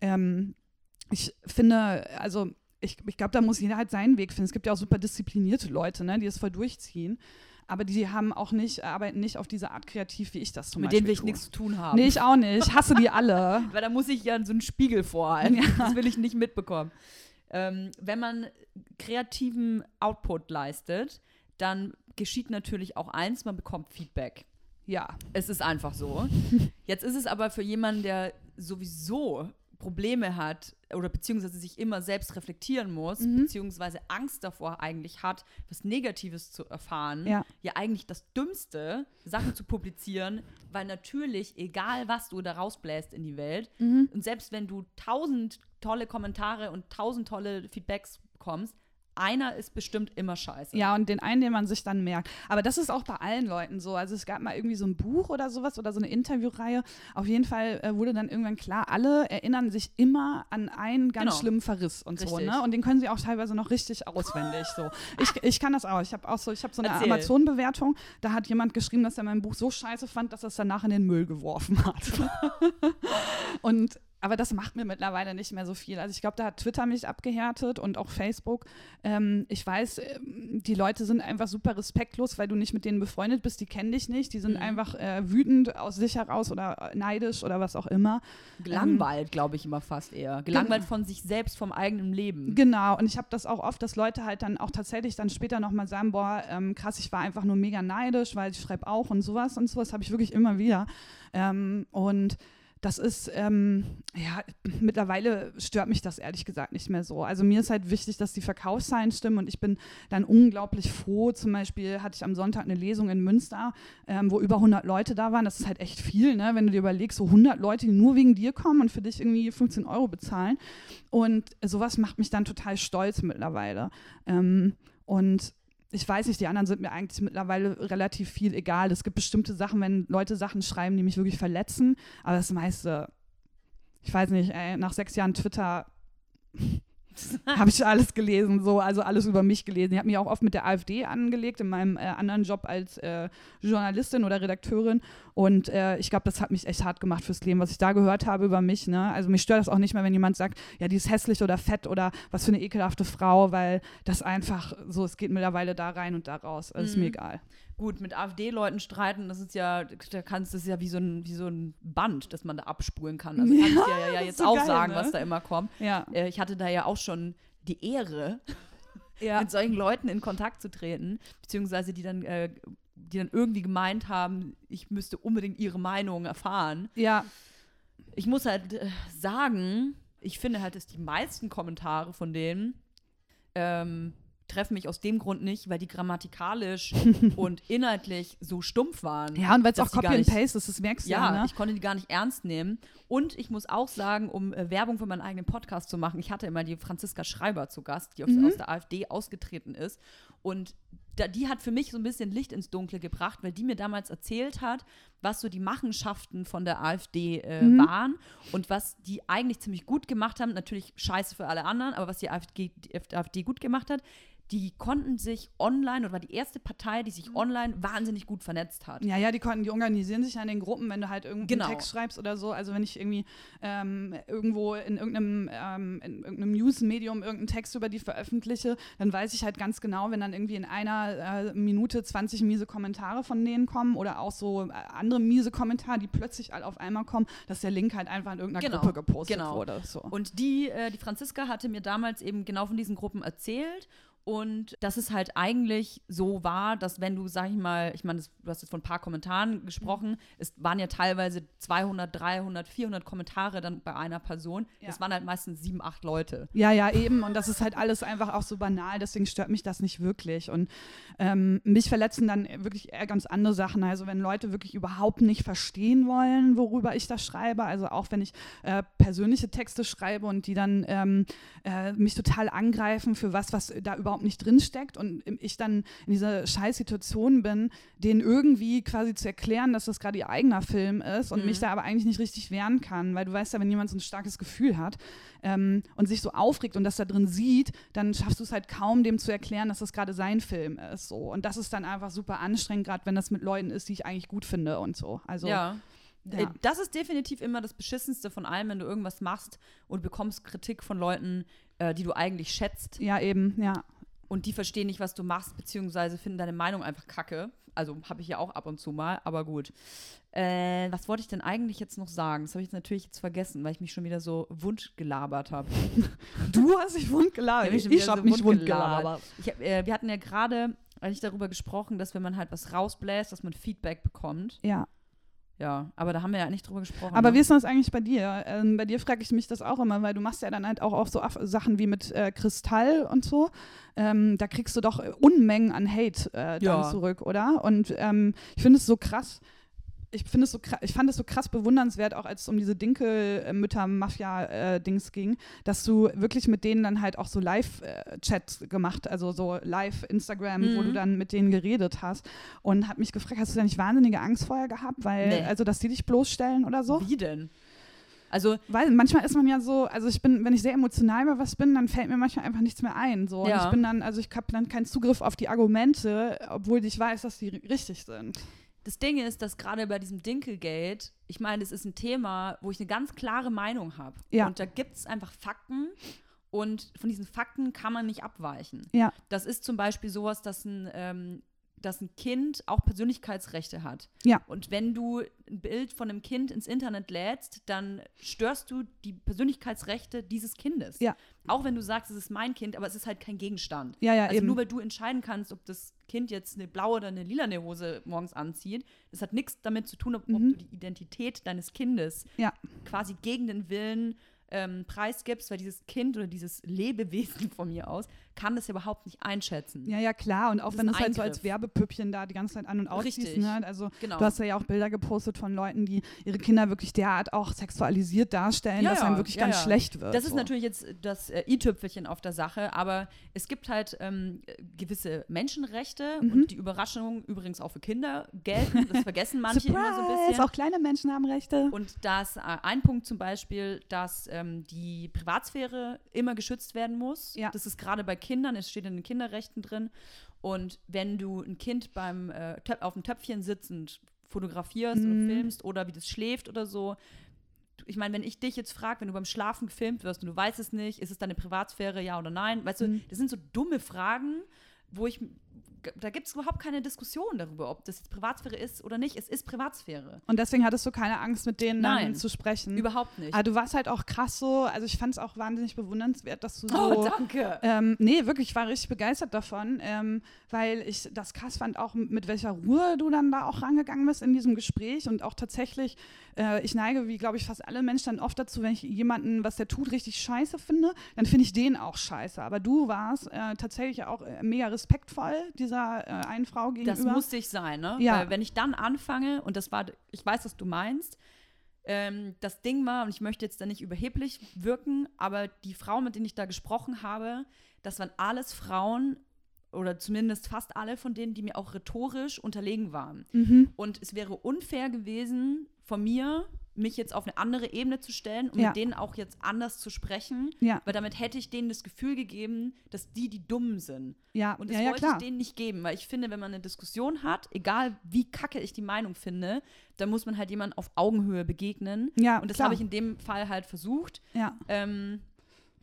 ähm, ich finde, also ich, ich glaube, da muss jeder halt seinen Weg finden. Es gibt ja auch super disziplinierte Leute, ne, die es voll durchziehen. Aber die haben auch nicht, arbeiten nicht auf diese Art kreativ, wie ich das zum Mit Beispiel denen will ich tue. nichts zu tun haben. Nee, ich auch nicht. Ich hasse die alle. Weil da muss ich ja so einen Spiegel vorhalten. Ja. Das will ich nicht mitbekommen. Ähm, wenn man kreativen Output leistet, dann geschieht natürlich auch eins, man bekommt Feedback. Ja. Es ist einfach so. Jetzt ist es aber für jemanden, der sowieso Probleme hat oder beziehungsweise sich immer selbst reflektieren muss, mhm. beziehungsweise Angst davor eigentlich hat, was Negatives zu erfahren, ja. ja eigentlich das Dümmste, Sachen zu publizieren, weil natürlich, egal was du da rausbläst in die Welt, mhm. und selbst wenn du tausend tolle Kommentare und tausend tolle Feedbacks bekommst, einer ist bestimmt immer scheiße. Ja, und den einen, den man sich dann merkt. Aber das ist auch bei allen Leuten so. Also es gab mal irgendwie so ein Buch oder sowas oder so eine Interviewreihe. Auf jeden Fall äh, wurde dann irgendwann klar, alle erinnern sich immer an einen ganz genau. schlimmen Verriss und richtig. so. Ne? Und den können sie auch teilweise noch richtig auswendig. so. Ich, ich kann das auch. Ich habe auch so, ich habe so eine Amazon-Bewertung. Da hat jemand geschrieben, dass er mein Buch so scheiße fand, dass er es danach in den Müll geworfen hat. und aber das macht mir mittlerweile nicht mehr so viel. Also ich glaube, da hat Twitter mich abgehärtet und auch Facebook. Ähm, ich weiß, ähm, die Leute sind einfach super respektlos, weil du nicht mit denen befreundet bist. Die kennen dich nicht. Die sind mhm. einfach äh, wütend aus sich heraus oder neidisch oder was auch immer. Gelangweilt, ähm, glaube ich immer fast eher. Gelangweilt von sich selbst, vom eigenen Leben. Genau. Und ich habe das auch oft, dass Leute halt dann auch tatsächlich dann später nochmal sagen, boah, ähm, krass, ich war einfach nur mega neidisch, weil ich schreibe auch und sowas und sowas habe ich wirklich immer wieder. Ähm, und das ist, ähm, ja, mittlerweile stört mich das ehrlich gesagt nicht mehr so. Also mir ist halt wichtig, dass die Verkaufszahlen stimmen und ich bin dann unglaublich froh. Zum Beispiel hatte ich am Sonntag eine Lesung in Münster, ähm, wo über 100 Leute da waren. Das ist halt echt viel, ne? wenn du dir überlegst, so 100 Leute, die nur wegen dir kommen und für dich irgendwie 15 Euro bezahlen. Und sowas macht mich dann total stolz mittlerweile. Ähm, und ich weiß nicht, die anderen sind mir eigentlich mittlerweile relativ viel egal. Es gibt bestimmte Sachen, wenn Leute Sachen schreiben, die mich wirklich verletzen, aber das meiste, ich weiß nicht, ey, nach sechs Jahren Twitter habe ich alles gelesen, so, also alles über mich gelesen. Ich habe mich auch oft mit der AfD angelegt in meinem äh, anderen Job als äh, Journalistin oder Redakteurin. Und äh, ich glaube, das hat mich echt hart gemacht fürs Leben, was ich da gehört habe über mich. Ne? Also mich stört das auch nicht mehr, wenn jemand sagt, ja, die ist hässlich oder fett oder was für eine ekelhafte Frau, weil das einfach so, es geht mittlerweile da rein und da raus. Also mhm. ist mir mhm. egal. Gut, mit AfD-Leuten streiten, das ist ja, da kannst das ist ja wie so ein, wie so ein Band, das man da abspulen kann. Also kann ich dir ja, ja jetzt so auch geil, sagen, ne? was da immer kommt. Ja. Äh, ich hatte da ja auch schon die Ehre, ja. mit solchen Leuten in Kontakt zu treten, beziehungsweise die dann, äh, die dann irgendwie gemeint haben, ich müsste unbedingt ihre Meinung erfahren. Ja. Ich muss halt äh, sagen, ich finde halt, dass die meisten Kommentare von denen ähm, treffen mich aus dem Grund nicht, weil die grammatikalisch und inhaltlich so stumpf waren. Ja, und weil es auch Copy and Paste ist, das merkst du ja. Ja, ne? ich konnte die gar nicht ernst nehmen. Und ich muss auch sagen, um äh, Werbung für meinen eigenen Podcast zu machen, ich hatte immer die Franziska Schreiber zu Gast, die aus, mhm. aus der AfD ausgetreten ist. Und da, die hat für mich so ein bisschen Licht ins Dunkle gebracht, weil die mir damals erzählt hat, was so die Machenschaften von der AfD äh, mhm. waren und was die eigentlich ziemlich gut gemacht haben. Natürlich scheiße für alle anderen, aber was die AfD, die AfD gut gemacht hat, die konnten sich online, oder war die erste Partei, die sich mhm. online wahnsinnig gut vernetzt hat. Ja, ja, die konnten, die organisieren sich ja in den Gruppen, wenn du halt irgendeinen genau. Text schreibst oder so. Also wenn ich irgendwie ähm, irgendwo in irgendeinem, ähm, in irgendeinem News-Medium irgendeinen Text über die veröffentliche, dann weiß ich halt ganz genau, wenn dann irgendwie in einer äh, Minute 20 miese Kommentare von denen kommen oder auch so äh, andere miese Kommentare, die plötzlich alle auf einmal kommen, dass der Link halt einfach in irgendeiner genau. Gruppe gepostet genau. wurde. So. Und die, äh, die Franziska hatte mir damals eben genau von diesen Gruppen erzählt und dass es halt eigentlich so war, dass wenn du, sag ich mal, ich meine, du hast jetzt von ein paar Kommentaren gesprochen, es waren ja teilweise 200, 300, 400 Kommentare dann bei einer Person. Ja. Das waren halt meistens sieben, acht Leute. Ja, ja, eben. Und das ist halt alles einfach auch so banal, deswegen stört mich das nicht wirklich. Und ähm, mich verletzen dann wirklich eher ganz andere Sachen. Also wenn Leute wirklich überhaupt nicht verstehen wollen, worüber ich das schreibe, also auch wenn ich äh, persönliche Texte schreibe und die dann ähm, äh, mich total angreifen für was, was da überhaupt überhaupt nicht drinsteckt und ich dann in dieser Scheißsituation bin, denen irgendwie quasi zu erklären, dass das gerade ihr eigener Film ist und mhm. mich da aber eigentlich nicht richtig wehren kann, weil du weißt ja, wenn jemand so ein starkes Gefühl hat ähm, und sich so aufregt und das da drin sieht, dann schaffst du es halt kaum, dem zu erklären, dass das gerade sein Film ist. So. Und das ist dann einfach super anstrengend, gerade wenn das mit Leuten ist, die ich eigentlich gut finde und so. Also ja. Ja. Äh, das ist definitiv immer das Beschissenste von allem, wenn du irgendwas machst und bekommst Kritik von Leuten, äh, die du eigentlich schätzt. Ja, eben, ja und die verstehen nicht, was du machst, beziehungsweise finden deine Meinung einfach kacke. Also habe ich ja auch ab und zu mal, aber gut. Äh, was wollte ich denn eigentlich jetzt noch sagen? Das habe ich jetzt natürlich jetzt vergessen, weil ich mich schon wieder so wund gelabert habe. du hast dich wund gelabert. ich, ich habe so mich wund gelabert. Ich hab, äh, wir hatten ja gerade eigentlich darüber gesprochen, dass wenn man halt was rausbläst, dass man Feedback bekommt. Ja. Ja, aber da haben wir ja nicht drüber gesprochen. Aber ne? wie ist das eigentlich bei dir? Ähm, bei dir frage ich mich das auch immer, weil du machst ja dann halt auch, auch so Af Sachen wie mit äh, Kristall und so. Ähm, da kriegst du doch Unmengen an Hate äh, dann Ja. zurück, oder? Und ähm, ich finde es so krass. Ich finde es so ich fand es so krass bewundernswert, auch als es um diese Dinkel-Mütter-Mafia-Dings ging, dass du wirklich mit denen dann halt auch so Live-Chats gemacht, also so Live-Instagram, wo Mhm. du dann mit denen geredet hast. Und hab mich gefragt, hast du da nicht wahnsinnige Angst vorher gehabt, weil, Nee. also dass die dich bloßstellen oder so? Wie denn? Also, Weil manchmal ist man ja so, also ich bin, wenn ich sehr emotional über was bin, dann fällt mir manchmal einfach nichts mehr ein. So. Und Ja. ich bin dann, also ich habe dann keinen Zugriff auf die Argumente, obwohl ich weiß, dass die richtig sind. Das Ding ist, dass gerade bei diesem Dinkelgate, ich meine, das ist ein Thema, wo ich eine ganz klare Meinung habe. Ja. Und da gibt es einfach Fakten und von diesen Fakten kann man nicht abweichen. Ja. Das ist zum Beispiel sowas, dass ein, ähm, dass ein Kind auch Persönlichkeitsrechte hat. Ja. Und wenn du ein Bild von einem Kind ins Internet lädst, dann störst du die Persönlichkeitsrechte dieses Kindes. Ja. Auch wenn du sagst, es ist mein Kind, aber es ist halt kein Gegenstand. Ja, ja, also eben. nur weil du entscheiden kannst, ob das Kind jetzt eine blaue oder eine lilane Hose morgens anzieht, das hat nichts damit zu tun, ob, ob Mhm. du die Identität deines Kindes Ja. quasi gegen den Willen ähm, preisgibst, weil dieses Kind oder dieses Lebewesen von mir aus kann das ja überhaupt nicht einschätzen. Ja, ja, klar. Und auch Das wenn ist es halt so als. Werbepüppchen da die ganze Zeit an- und. Richtig. Ne? Also Genau. du hast ja auch Bilder gepostet von Leuten, die ihre Kinder wirklich derart auch sexualisiert darstellen, Ja, dass ja, einem wirklich ja, ganz schlecht wird. Das ist so. natürlich jetzt das äh, i-Tüpfelchen auf der Sache, aber es gibt halt ähm, gewisse Menschenrechte Mhm. und die Überraschungen übrigens auch für Kinder gelten. Das vergessen manche immer so ein bisschen. Auch kleine Menschen haben Rechte. Und da ist äh, ein Punkt zum Beispiel, dass ähm, die Privatsphäre immer geschützt werden muss. Ja. Das ist gerade bei Kindern, es steht in den Kinderrechten drin. Und wenn du ein Kind beim äh, auf dem Töpfchen sitzend fotografierst Mhm. oder filmst oder wie das schläft oder so, ich meine, wenn ich dich jetzt frage, wenn du beim Schlafen gefilmt wirst und du weißt es nicht, ist es deine Privatsphäre, ja oder nein? Weißt Mhm. du, das sind so dumme Fragen, wo ich, da gibt es überhaupt keine Diskussion darüber, ob das jetzt Privatsphäre ist oder nicht. Es ist Privatsphäre. Und deswegen hattest du keine Angst, mit denen Nein. zu sprechen. Überhaupt nicht. Aber du warst halt auch krass so, also ich fand es auch wahnsinnig bewundernswert, dass du so. Oh, danke. Ähm, nee, wirklich, ich war richtig begeistert davon, ähm, weil ich das krass fand, auch mit welcher Ruhe du dann da auch rangegangen bist in diesem Gespräch und auch tatsächlich, äh, ich neige, wie glaube ich fast alle Menschen dann oft dazu, wenn ich jemanden, was der tut, richtig scheiße finde, dann finde ich den auch scheiße. Aber du warst äh, tatsächlich auch äh, mega respektvoll dieser äh, einen Frau gegenüber. Das musste ich sein, ne? Ja. Weil wenn ich dann anfange, und das war, ich weiß, was du meinst, ähm, das Ding war, und ich möchte jetzt da nicht überheblich wirken, aber die Frauen, mit denen ich da gesprochen habe, das waren alles Frauen, oder zumindest fast alle von denen, die mir auch rhetorisch unterlegen waren. Mhm. Und es wäre unfair gewesen von mir, mich jetzt auf eine andere Ebene zu stellen und Ja. mit denen auch jetzt anders zu sprechen, Ja. weil damit hätte ich denen das Gefühl gegeben, dass die die Dummen sind. Ja, Und das ja, wollte ich denen nicht geben, weil ich finde, wenn man eine Diskussion hat, egal wie kacke ich die Meinung finde, dann muss man halt jemandem auf Augenhöhe begegnen. Ja, Und das habe ich in dem Fall halt versucht. Ja. Ähm,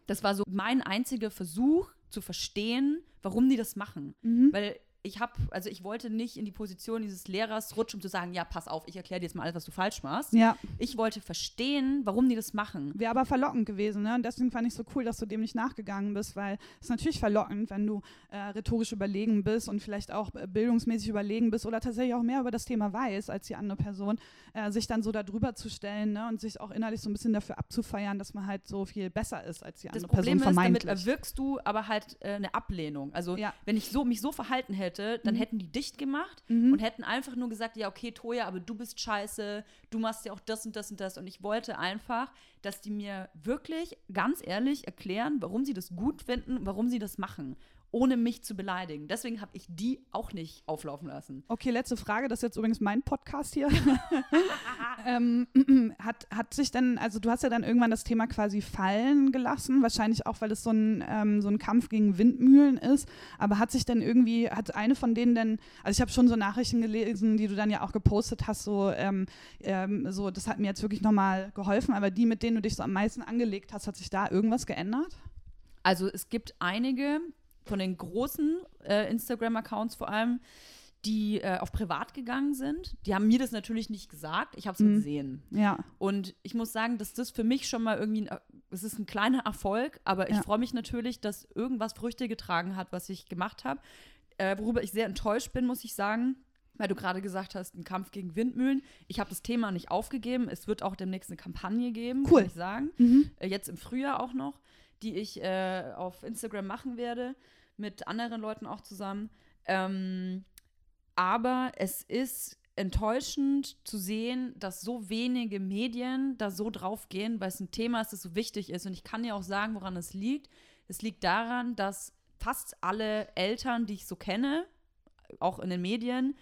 das war so mein einziger Versuch zu verstehen, warum die das machen. Mhm. Weil ich habe, also ich wollte nicht in die Position dieses Lehrers rutschen, um zu sagen, ja, pass auf, ich erkläre dir jetzt mal alles, was du falsch machst. Ja, Ich wollte verstehen, warum die das machen. wäre aber verlockend gewesen. Ne? Und deswegen fand ich so cool, dass du dem nicht nachgegangen bist, weil es ist natürlich verlockend, wenn du äh, rhetorisch überlegen bist und vielleicht auch äh, bildungsmäßig überlegen bist oder tatsächlich auch mehr über das Thema weiß als die andere Person, äh, sich dann so darüber zu stellen ne? und sich auch innerlich so ein bisschen dafür abzufeiern, dass man halt so viel besser ist als die Das andere Problem Person ist, damit erwirkst du aber halt äh, eine Ablehnung. Also Ja. wenn ich so, mich so verhalten hätte, dann Mhm. hätten die dicht gemacht Mhm. und hätten einfach nur gesagt, ja, okay, Toja, aber du bist scheiße, du machst ja auch das und das und das. Und ich wollte einfach, dass die mir wirklich ganz ehrlich erklären, warum sie das gut finden, warum sie das machen, ohne mich zu beleidigen. Deswegen habe ich die auch nicht auflaufen lassen. Okay, letzte Frage, das ist jetzt übrigens mein Podcast hier. ähm, hat, hat sich denn, also du hast ja dann irgendwann das Thema quasi fallen gelassen, wahrscheinlich auch, weil es so ein, ähm, so ein Kampf gegen Windmühlen ist, aber hat sich denn irgendwie, hat eine von denen denn, also ich habe schon so Nachrichten gelesen, die du dann ja auch gepostet hast, so, ähm, ähm, so das hat mir jetzt wirklich nochmal geholfen, aber die, mit denen du dich so am meisten angelegt hast, hat sich da irgendwas geändert? Also es gibt einige von den großen äh, Instagram-Accounts vor allem, die äh, auf privat gegangen sind. Die haben mir das natürlich nicht gesagt. Ich habe es Mhm. gesehen. Ja, Und ich muss sagen, dass das für mich schon mal irgendwie, ein, es ist ein kleiner Erfolg, aber ich Ja. freue mich natürlich, dass irgendwas Früchte getragen hat, was ich gemacht habe. Äh, worüber ich sehr enttäuscht bin, muss ich sagen, weil du gerade gesagt hast, ein Kampf gegen Windmühlen. Ich habe das Thema nicht aufgegeben. Es wird auch demnächst eine Kampagne geben, Cool. kann ich sagen. Mhm. Äh, jetzt im Frühjahr auch noch, die ich äh, auf Instagram machen werde, mit anderen Leuten auch zusammen. Ähm, aber es ist enttäuschend zu sehen, dass so wenige Medien da so drauf gehen, weil es ein Thema ist, das so wichtig ist. Und ich kann dir auch sagen, woran es liegt. Es liegt daran, dass fast alle Eltern, die ich so kenne, auch in den Medien,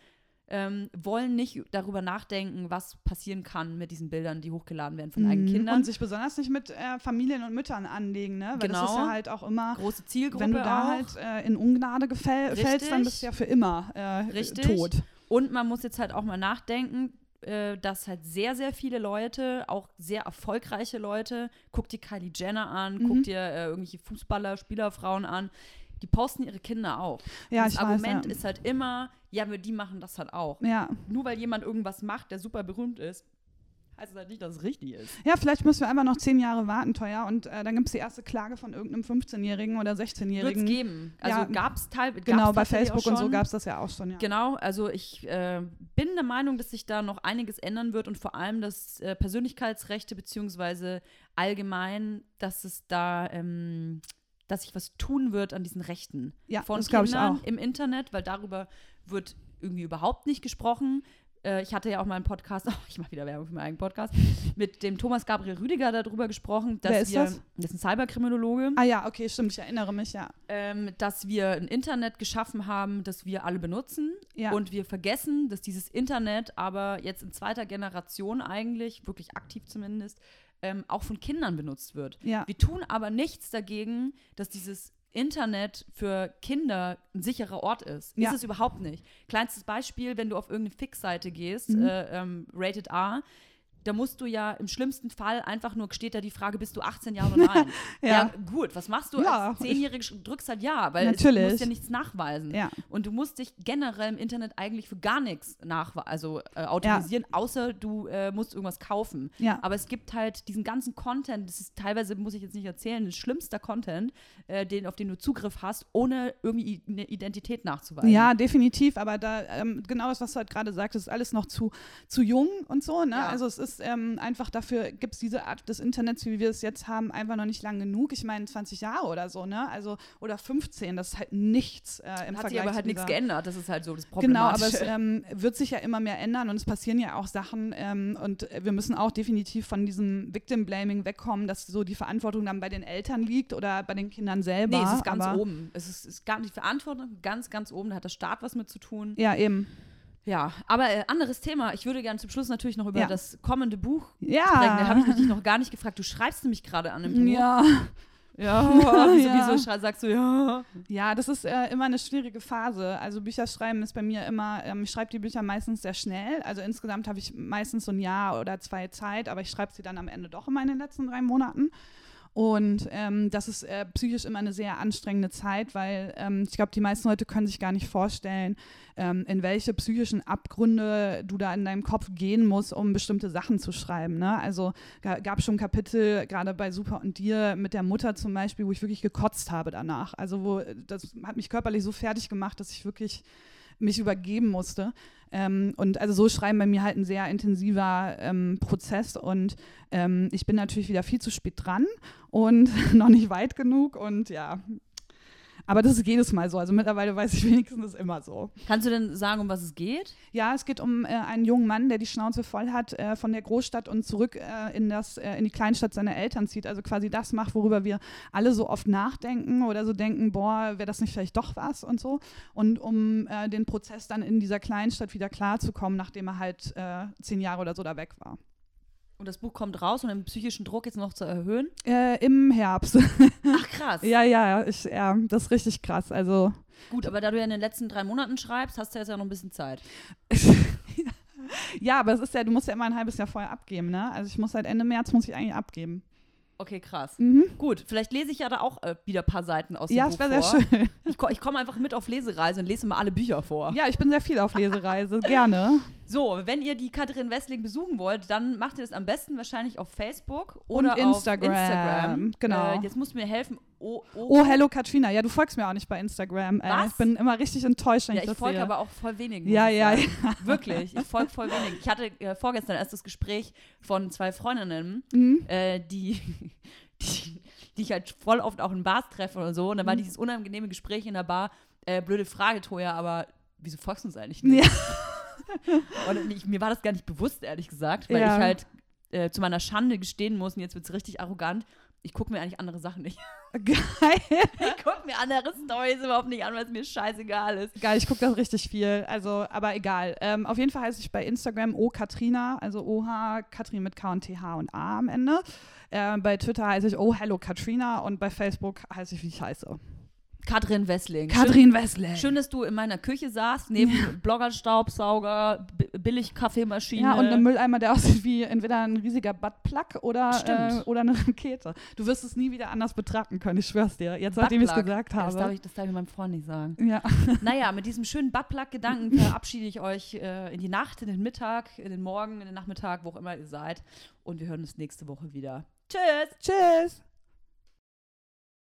ähm, wollen nicht darüber nachdenken, was passieren kann mit diesen Bildern, die hochgeladen werden von eigenen Mhm. Kindern. Und sich besonders nicht mit äh, Familien und Müttern anlegen, ne? Weil das ist Genau. ja halt auch immer, Große Zielgruppe wenn du da auch. halt äh, in Ungnade gefäll, fällst, dann bist du ja für immer äh, Richtig. tot. Und man muss jetzt halt auch mal nachdenken, äh, dass halt sehr, sehr viele Leute, auch sehr erfolgreiche Leute, guck dir Kylie Jenner an, Mhm. guck dir äh, irgendwelche Fußballer, Spielerfrauen an, die posten ihre Kinder auch. Ja, das ich Argument weiß, ja. ist halt immer, ja, aber die machen das halt auch. Ja. Nur weil jemand irgendwas macht, der super berühmt ist, heißt es halt nicht, dass es richtig ist. ja, vielleicht müssen wir einfach noch zehn Jahre warten, teuer. Und äh, dann gibt es die erste Klage von irgendeinem 15-Jährigen oder Wird es 16-Jährigen. geben. Also Ja. gab es teilweise. Genau, bei Facebook und so gab es das ja auch schon, ja. Genau, also ich äh, bin der Meinung, dass sich da noch einiges ändern wird und vor allem, dass äh, Persönlichkeitsrechte beziehungsweise allgemein, dass es da, ähm, dass sich was tun wird an diesen Rechten Ja, von das glaube ich Kindern auch. im Internet, weil darüber wird irgendwie überhaupt nicht gesprochen. Äh, ich hatte ja auch mal einen Podcast, oh, ich mache wieder Werbung für meinen eigenen Podcast, mit dem Thomas Gabriel Rüdiger darüber gesprochen, dass Wer ist wir, das? das ist ein Cyberkriminologe Ah ja, okay, stimmt, ich erinnere mich, ja. ähm, dass wir ein Internet geschaffen haben, das wir alle benutzen. Ja. Und wir vergessen, dass dieses Internet aber jetzt in zweiter Generation eigentlich, wirklich aktiv zumindest, ähm, auch von Kindern benutzt wird. Ja. Wir tun aber nichts dagegen, dass dieses Internet für Kinder ein sicherer Ort ist. Ja. Ist es überhaupt nicht. Kleinstes Beispiel, wenn du auf irgendeine Fix-Seite gehst, Mhm. äh, ähm, Rated R, da musst du ja im schlimmsten Fall einfach nur steht da die Frage, bist du 18 Ja oder nein? Ja. gut, was machst du Ja, als Zehnjährige? Drückst halt Ja, weil Natürlich. du musst ja nichts nachweisen. Ja. Und du musst dich generell im Internet eigentlich für gar nichts nachwe also äh, autorisieren, außer du äh, musst irgendwas kaufen. Ja. Aber es gibt halt diesen ganzen Content, das ist teilweise, muss ich jetzt nicht erzählen, ein schlimmster Content, äh, den, auf den du Zugriff hast, ohne irgendwie eine Identität nachzuweisen. Ja, definitiv, aber da ähm, genau das, was du halt gerade sagtest, ist alles noch zu, zu jung und so. Ne? Ja. Also es ist ähm, einfach dafür, gibt es diese Art des Internets, wie wir es jetzt haben, einfach noch nicht lang genug. Ich meine 20 Jahre oder so, ne? Also oder 15, das ist halt nichts äh, im Hat sich Vergleich aber halt nichts geändert, das ist halt so das Genau, aber es ähm, wird sich ja immer mehr ändern und es passieren ja auch Sachen ähm, und wir müssen auch definitiv von diesem Victim Blaming wegkommen, dass so die Verantwortung dann bei den Eltern liegt oder bei den Kindern selber. Nee, es ist ganz oben. Es ist, ist gar die Verantwortung ganz, ganz oben. Da hat der Staat was mit zu tun. Ja, eben. Ja, aber äh, anderes Thema. Ich würde gerne zum Schluss natürlich noch über Ja. das kommende Buch Ja. sprechen. Da habe ich dich noch gar nicht gefragt. Du schreibst nämlich gerade an einem Buch. Ja. Ja, wieso, Ja. wieso sagst du ja? Ja, das ist äh, immer eine schwierige Phase. Also Bücher schreiben ist bei mir immer, ähm, ich schreibe die Bücher meistens sehr schnell. Also insgesamt habe ich meistens so ein Jahr oder zwei Zeit, aber ich schreibe sie dann am Ende doch immer in den letzten drei Monaten. Und ähm, das ist äh, psychisch immer eine sehr anstrengende Zeit, weil ähm, ich glaube, die meisten Leute können sich gar nicht vorstellen, ähm, in welche psychischen Abgründe du da in deinem Kopf gehen musst, um bestimmte Sachen zu schreiben. Ne? Also ga, gab schon Kapitel, gerade bei Super und dir mit der Mutter zum Beispiel, wo ich wirklich gekotzt habe danach. Also wo das hat mich körperlich so fertig gemacht, dass ich wirklich mich übergeben musste. Ähm, und also so schreiben bei mir halt ein sehr intensiver ähm, Prozess und ähm, ich bin natürlich wieder viel zu spät dran und noch nicht weit genug und ja. Aber das ist jedes Mal so. Also mittlerweile weiß ich wenigstens immer so. Kannst du denn sagen, um was es geht? Ja, es geht um äh, einen jungen Mann, der die Schnauze voll hat äh, von der Großstadt und zurück äh, in, das, äh, in die Kleinstadt seiner Eltern zieht. Also quasi das macht, worüber wir alle so oft nachdenken oder so denken, boah, wäre das nicht vielleicht doch was und so. Und um äh, den Prozess dann in dieser Kleinstadt wieder klarzukommen, nachdem er halt äh, zehn Jahre oder so da weg war. Und das Buch kommt raus, um den psychischen Druck jetzt noch zu erhöhen? Äh, Im Herbst. Ach, krass. ja, ja, ich, ja, das ist richtig krass. Also Gut, aber da du ja in den letzten drei Monaten schreibst, hast du jetzt ja noch ein bisschen Zeit. ja, aber es ist ja, du musst ja immer ein halbes Jahr vorher abgeben, ne? Also ich muss seit Ende März muss ich eigentlich abgeben. Okay, krass. Mhm. Gut, vielleicht lese ich ja da auch äh, wieder ein paar Seiten aus dem Ja, Buch es wäre vor. sehr schön. Ich, ich komme einfach mit auf Lesereise und lese mal alle Bücher vor. Ja, ich bin sehr viel auf Lesereise, gerne. So, wenn ihr die Katrin Wessling besuchen wollt, dann macht ihr das am besten wahrscheinlich auf Facebook oder Und Instagram. auf Instagram. Genau. Äh, jetzt musst du mir helfen. Oh, Oh, hello Katrina. Ja, du folgst mir auch nicht bei Instagram. Was? ich bin immer richtig enttäuscht, wenn Ja, ich ich das folge sehe. aber auch voll wenig. muss Ja, ich ja, sagen. Wirklich, ich folge voll wenig. Ich hatte äh, vorgestern erst das Gespräch von zwei Freundinnen, Mhm. äh, die, die, die ich halt voll oft auch in Bars treffe oder so. Und da war Mhm. dieses unangenehme Gespräch in der Bar. Äh, blöde Frage, Toja, aber wieso folgst du uns eigentlich nicht? Ja. Und ich, mir war das gar nicht bewusst, ehrlich gesagt, weil Ja. ich halt äh, zu meiner Schande gestehen muss, und jetzt wird es richtig arrogant, ich gucke mir eigentlich andere Sachen nicht. Geil. Ich gucke mir andere Stories überhaupt nicht an, weil es mir scheißegal ist. Geil, ich gucke das richtig viel. Also, aber egal. Ähm, auf jeden Fall heiße ich bei Instagram O Katrina, also OH, Katrin mit K und TH und A am Ende. Äh, bei Twitter heiße ich Oh Hello Katrina und bei Facebook heiße ich, wie ich heiße. Katrin Wessling. Katrin. Schön, schön, dass du in meiner Küche saßt, neben Bloggerstaubsauger, B- Billig-Kaffeemaschine. Ja, und ein Mülleimer, der aussieht wie entweder ein riesiger Buttplug oder, äh, oder eine Rakete. Du wirst es nie wieder anders betrachten können, ich schwör's dir. Jetzt, nachdem ich es gesagt Ja, Das darf, habe. ich, das darf ich meinem Freund nicht sagen. Ja. naja, mit diesem schönen Buttplug-Gedanken verabschiede ich euch äh, in die Nacht, in den Mittag, in den Morgen, in den Nachmittag, wo auch immer ihr seid. Und wir hören uns nächste Woche wieder. Tschüss! Tschüss.